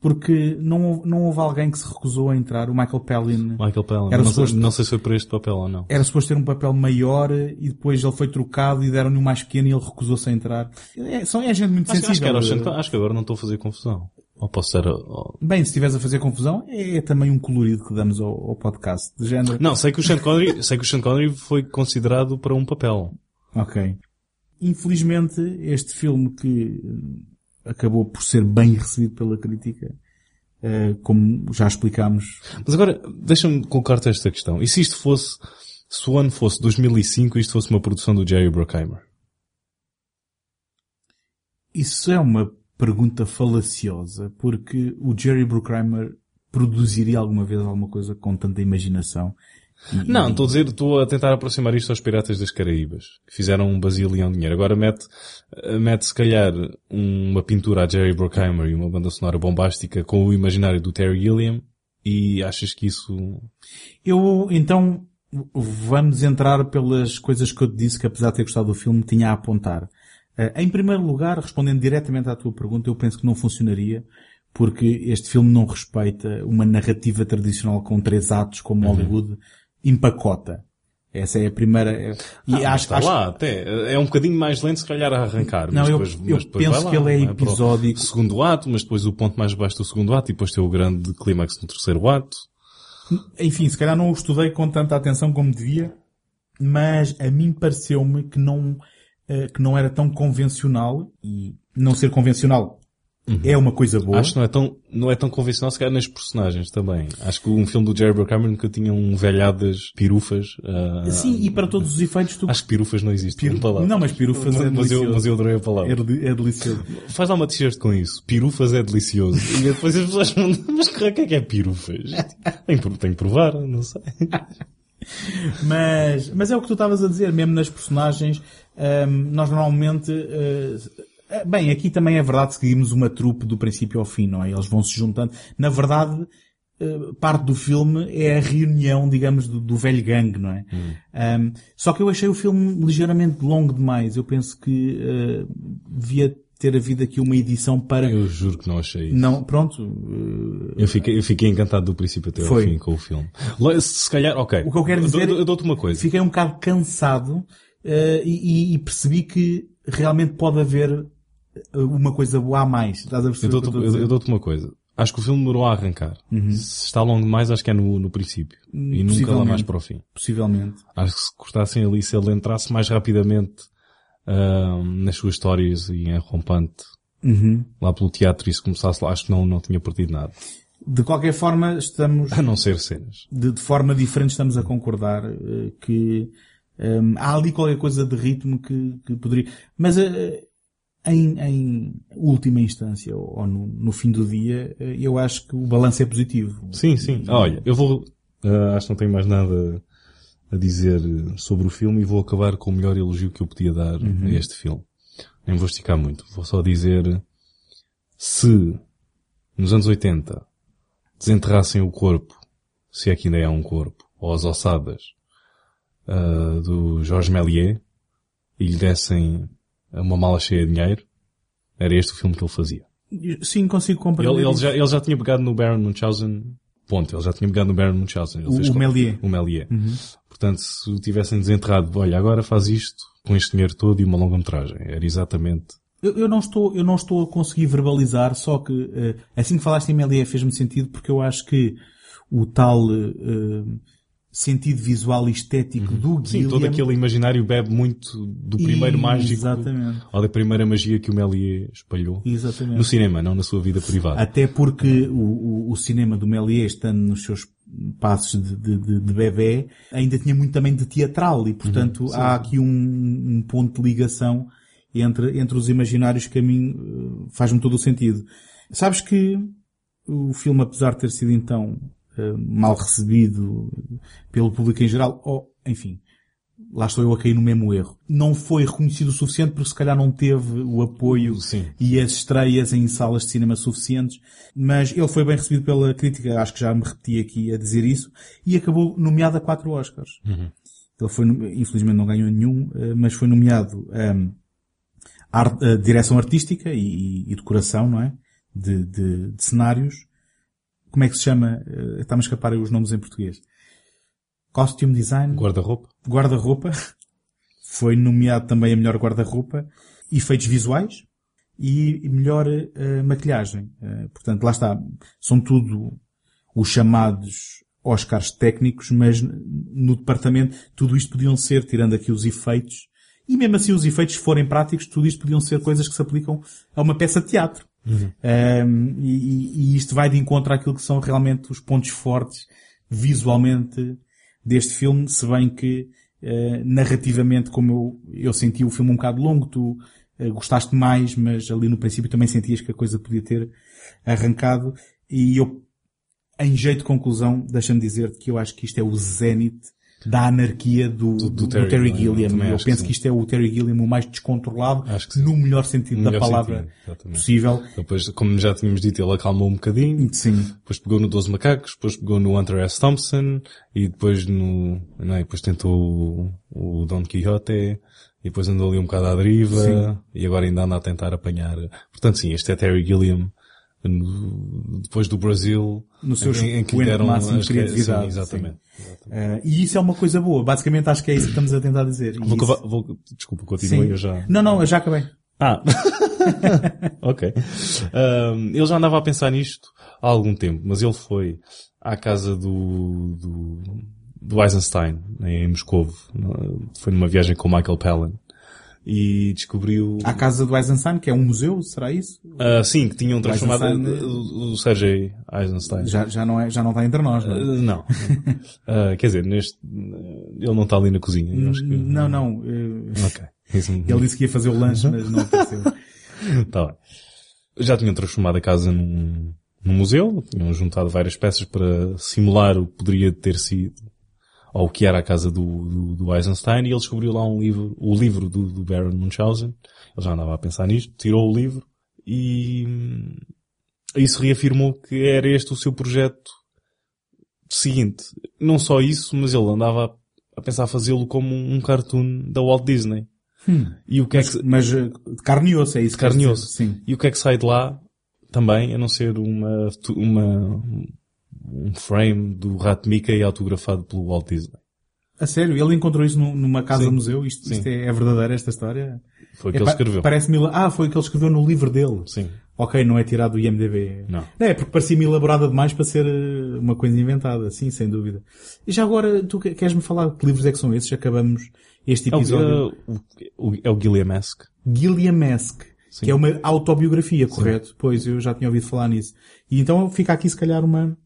Porque não, não houve alguém que se recusou a entrar, o Michael Palin. Michael Palin. Era não, sei, suposto- não sei se foi para este papel ou não. Era suposto ter um papel maior e depois ele foi trocado e deram-lhe um mais pequeno e ele recusou-se a entrar. É, são, é gente muito Acho, sensível. acho que era o Sean. Acho que agora não estou a fazer confusão. Ou posso ser... ou- Bem, se estiveres a fazer confusão, é também um colorido que damos ao, ao podcast. De género. Não, sei que o Sean Connery, sei que o Sean Connery foi considerado para um papel. Ok. Infelizmente, este filme que eh, acabou por ser bem recebido pela crítica, eh, como já explicámos. Mas agora, deixa-me colocar-te esta questão. E se isto fosse, se o ano fosse 2005 e isto fosse uma produção do Jerry Bruckheimer? Isso é uma pergunta falaciosa, porque o Jerry Bruckheimer produziria alguma vez alguma coisa com tanta imaginação. E- Não, estou a dizer, estou a tentar aproximar isto aos Piratas das Caraíbas, que fizeram um bazilhão de dinheiro. Agora mete, eh, mete se calhar uma pintura a Jerry Bruckheimer e uma banda sonora bombástica com o imaginário do Terry Gilliam e achas que isso... Eu, então, vamos entrar pelas coisas que eu te disse que apesar de ter gostado do filme, tinha a apontar. Eh, em primeiro lugar, respondendo diretamente à tua pergunta, eu penso que não funcionaria, porque este filme não respeita uma narrativa tradicional com três atos, como Hollywood empacota. Essa é a primeira. é- E Ah, acho, está acho- lá, até. É um bocadinho mais lento se calhar a arrancar. Não, eu- depois, eu penso lá, que ele é o episódico. Segundo ato, mas depois o ponto mais baixo do segundo ato e depois tem o grande clímax no terceiro ato. Enfim, se calhar não o estudei com tanta atenção como devia, mas a mim pareceu-me que não, que não era tão convencional e não ser convencional é uma coisa boa. Uhum. Acho que não é tão, não é tão convencional se calhar nas personagens também. Acho que um filme do Jerry Bruckheimer nunca tinha um velhadas pirufas. ah, Sim, e para todos os efeitos tu... Acho que pirufas não existe. Piru-. Não, mas pirufas é mas eu, delicioso. mas eu adorei a palavra. É, é delicioso. Faz lá uma t-shirt com isso. Pirufas é delicioso. E depois as pessoas mandam, mas o que é que é pirufas? Tem, que- tem que provar, não sei. Mas, mas é o que tu estavas a dizer, mesmo nas personagens, hum, nós normalmente, eh, bem, aqui também é verdade que seguimos uma trupe do princípio ao fim, não é? Eles vão se juntando. Na verdade, eh, parte do filme é a reunião, digamos, do, do velho gangue, não é? Hum, só que eu achei o filme ligeiramente longo demais. Eu penso que eh, devia ter havido aqui uma edição para... Eu juro que não achei isso. Não, pronto. eh, Eu fiquei, eu fiquei encantado do princípio até ao Foi. fim com o filme. Se calhar, ok. O que eu quero dizer- Eu dou-te uma coisa. fiquei um bocado cansado eh, e, e- percebi que realmente pode haver eh, uma coisa boa a mais. Estás a Eu perceber? dou-te eu dou-te uma coisa. Acho que o filme demorou a arrancar. Uhum. Se está longo demais, acho que é no, no princípio. E nunca lá mais para o fim. Possivelmente. Acho que se cortassem ali, se ele entrasse mais rapidamente ah, nas suas histórias e em rompante Uhum. lá pelo teatro e se começasse lá, acho que não, não tinha perdido nada. De qualquer forma, estamos, A não ser cenas. de, de forma diferente, estamos a concordar eh, que ehm, há ali qualquer coisa de ritmo que, que poderia. Mas eh, em, em última instância, ou no, no fim do dia, eh, eu acho que o balanço é positivo. Sim, sim. Olha, eu vou, ah, acho que não tenho mais nada a dizer sobre o filme e vou acabar com o melhor elogio que eu podia dar Uhum. a este filme. Nem vou esticar muito. Vou só dizer se nos anos 80 desenterrassem o corpo, se é que ainda é um corpo, ou as ossadas ah, do Jorge Méliès e lhe dessem uma mala cheia de dinheiro, era este o filme que ele fazia. Sim, consigo compreender. Ele, ele já, ele já tinha pegado no Baron Munchausen, ponto, ele já tinha pegado no Baron Munchausen. Ele O- fez o Méliès. O Méliès. Uhum. Portanto, se o tivessem desenterrado, olha, agora faz isto com este dinheiro todo e uma longa-metragem. Era exatamente... Eu, eu não estou, eu não estou a conseguir verbalizar, só que eh, assim que falaste em Méliès fez-me sentido porque eu acho que o tal eh, sentido visual e estético do Uhum. Sim, todo aquele imaginário bebe muito do primeiro mágico. Exatamente. Ou da primeira magia que o Méliès espalhou. Exatamente. No cinema, não na sua vida privada. Até porque o, o, cinema do Méliès, estando nos seus passos de, de, de, bebê, ainda tinha muito também de teatral e, portanto, Uhum. Há aqui um, um ponto de ligação entre, entre os imaginários que a mim eh, faz-me todo o sentido. Sabes que o filme, apesar de ter sido então mal recebido pelo público em geral, ou, enfim, lá estou eu a cair no mesmo erro. Não foi reconhecido o suficiente porque se calhar não teve o apoio e as estreias em salas de cinema suficientes, mas ele foi bem recebido pela crítica, acho que já me repeti aqui a dizer isso, e acabou nomeado a quatro Oscars. Uhum. Ele foi, infelizmente não ganhou nenhum, eh, mas foi nomeado um, art, a direção artística e, e- e decoração, não é? De, de- de cenários. Como é que se chama? Eh, Está-me a escapar os nomes em português. Costume design. Guarda-roupa. Guarda-roupa. Foi nomeado também a melhor guarda-roupa. Efeitos visuais. E melhor eh, maquilhagem. Eh, portanto, lá está. São tudo os chamados Oscars técnicos, mas no departamento tudo isto podiam ser, tirando aqui os efeitos, e mesmo assim os efeitos forem práticos, tudo isto podiam ser coisas que se aplicam a uma peça de teatro. Um, e, e- isto vai de encontro àquilo que são realmente os pontos fortes visualmente deste filme, se bem que eh, narrativamente, como eu, eu senti o filme um bocado longo, tu eh, gostaste mais, mas ali no princípio também sentias que a coisa podia ter arrancado. E eu, em jeito de conclusão, deixa-me dizer que eu acho que isto é o zénite da anarquia do, do, do Terry Terry, Gilliam, Eu que penso sim. que, isto é o Terry Gilliam o mais descontrolado, no melhor sentido da Melhor palavra sentido, possível. Depois, como já tínhamos dito, ele acalmou um bocadinho. Sim. Depois pegou no 12 Macacos, depois pegou no Hunter S. Thompson, e depois no, não é, depois tentou o, o Don Quixote, e depois andou ali um bocado à deriva, Sim. e agora ainda anda a tentar apanhar. Portanto sim, este é Terry Gilliam, no- depois do Brasil, no seu em, em que deram máximo de as- sim, criatividade. exatamente. sim. Eh, e isso é uma coisa boa. Basicamente acho que é isso que estamos a tentar dizer. Vou, vou- desculpa, continua Sim. eu já. Não, não, eu já acabei. Ah, ok. Um, ele já andava a pensar nisto há algum tempo, mas ele foi à casa do, do, do Eisenstein, em Moscou. Foi numa viagem com o Michael Palin. E descobriu... À casa do Eisenstein, que é um museu, será isso? Ah, sim, que tinham transformado Eisenstein- o, o Sergei Eisenstein. Já, já, não é, já não está entre nós, não é? Ah, não. Ah, quer dizer, neste, ele não está ali na cozinha. que- Não, não. eh, Ok. Ele disse que ia fazer o lanche, mas não apareceu. Tá bem. Já tinham transformado a casa num, num museu, tinham juntado várias peças para simular o que poderia ter sido, ou o que era a casa do, do, do Eisenstein, e ele descobriu lá um livro, o livro do, do Baron Munchausen. Ele já andava a pensar nisto, tirou o livro e isso reafirmou que era este o seu projeto seguinte. Não só isso, mas ele andava a, pensar fazê-lo como um cartoon da Walt Disney. Hum. E o que mas, é que... mas eh, carne e osso, é isso carne e osso. Sim. E o que é que sai de lá também, a não ser uma, uma, um frame do Rato Mickey autografado pelo Walt Disney. A sério, ele encontrou isso num- numa casa Sim. museu? Isto, Sim. isto é, é verdadeiro, esta história? Foi o que É ele escreveu. Parece-me... Ah, foi o que ele escreveu no livro dele. Sim. Ok, não é tirado do IMDB. Não. É, porque parecia-me elaborada demais para ser eh, uma coisa inventada. Sim, sem dúvida. E já agora, tu que- queres-me falar que livros é que são esses? Acabamos este É o, episódio. o, o- é o Gilliam-esque. Gilliam-esque, que é uma autobiografia, correto? Pois, eu já tinha ouvido falar nisso. E então fica aqui, se calhar, uma,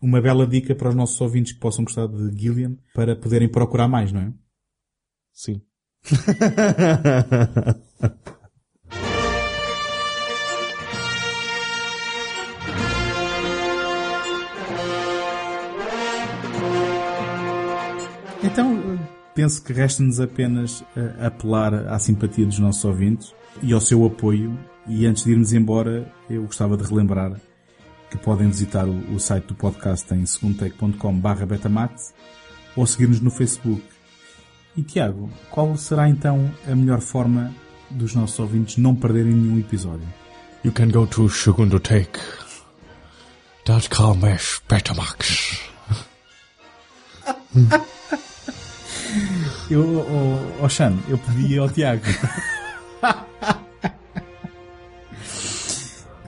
uma bela dica para os nossos ouvintes que possam gostar de Gilliam para poderem procurar mais, não é? Sim. Então, penso que resta-nos apenas eh, apelar à simpatia dos nossos ouvintes e ao seu apoio. E antes de irmos embora, eu gostava de relembrar que podem visitar o, o site do podcast em segundotech.com betamax ou seguir-nos no Facebook. E Tiago, qual será então a melhor forma dos nossos ouvintes não perderem nenhum episódio? You can go to segundotake.com Betamax. Eu, oh, oh Xan, eu pedi ao Tiago.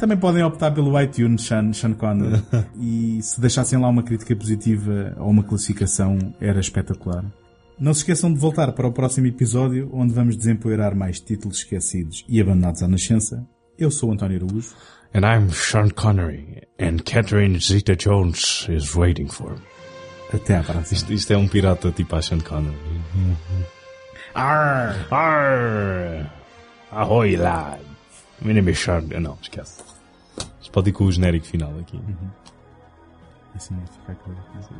Também podem optar pelo iTunes, Sean, Sean Connery. e se deixassem lá uma crítica positiva ou uma classificação, era espetacular. Não se esqueçam de voltar para o próximo episódio, onde vamos desempoeirar mais títulos esquecidos e abandonados à nascença. Eu sou o António Araújo. And I'm Sean Connery, and Catherine Zeta-Jones is waiting for me. Até à próxima. Isto, isto é um pirata tipo a Sean Connery. Arr! Arr! Ahoy, lad! My name is Sean... Não, esquece. Pode ir com o genérico final aqui. Uhum. Assim vai ficar aquela coisa.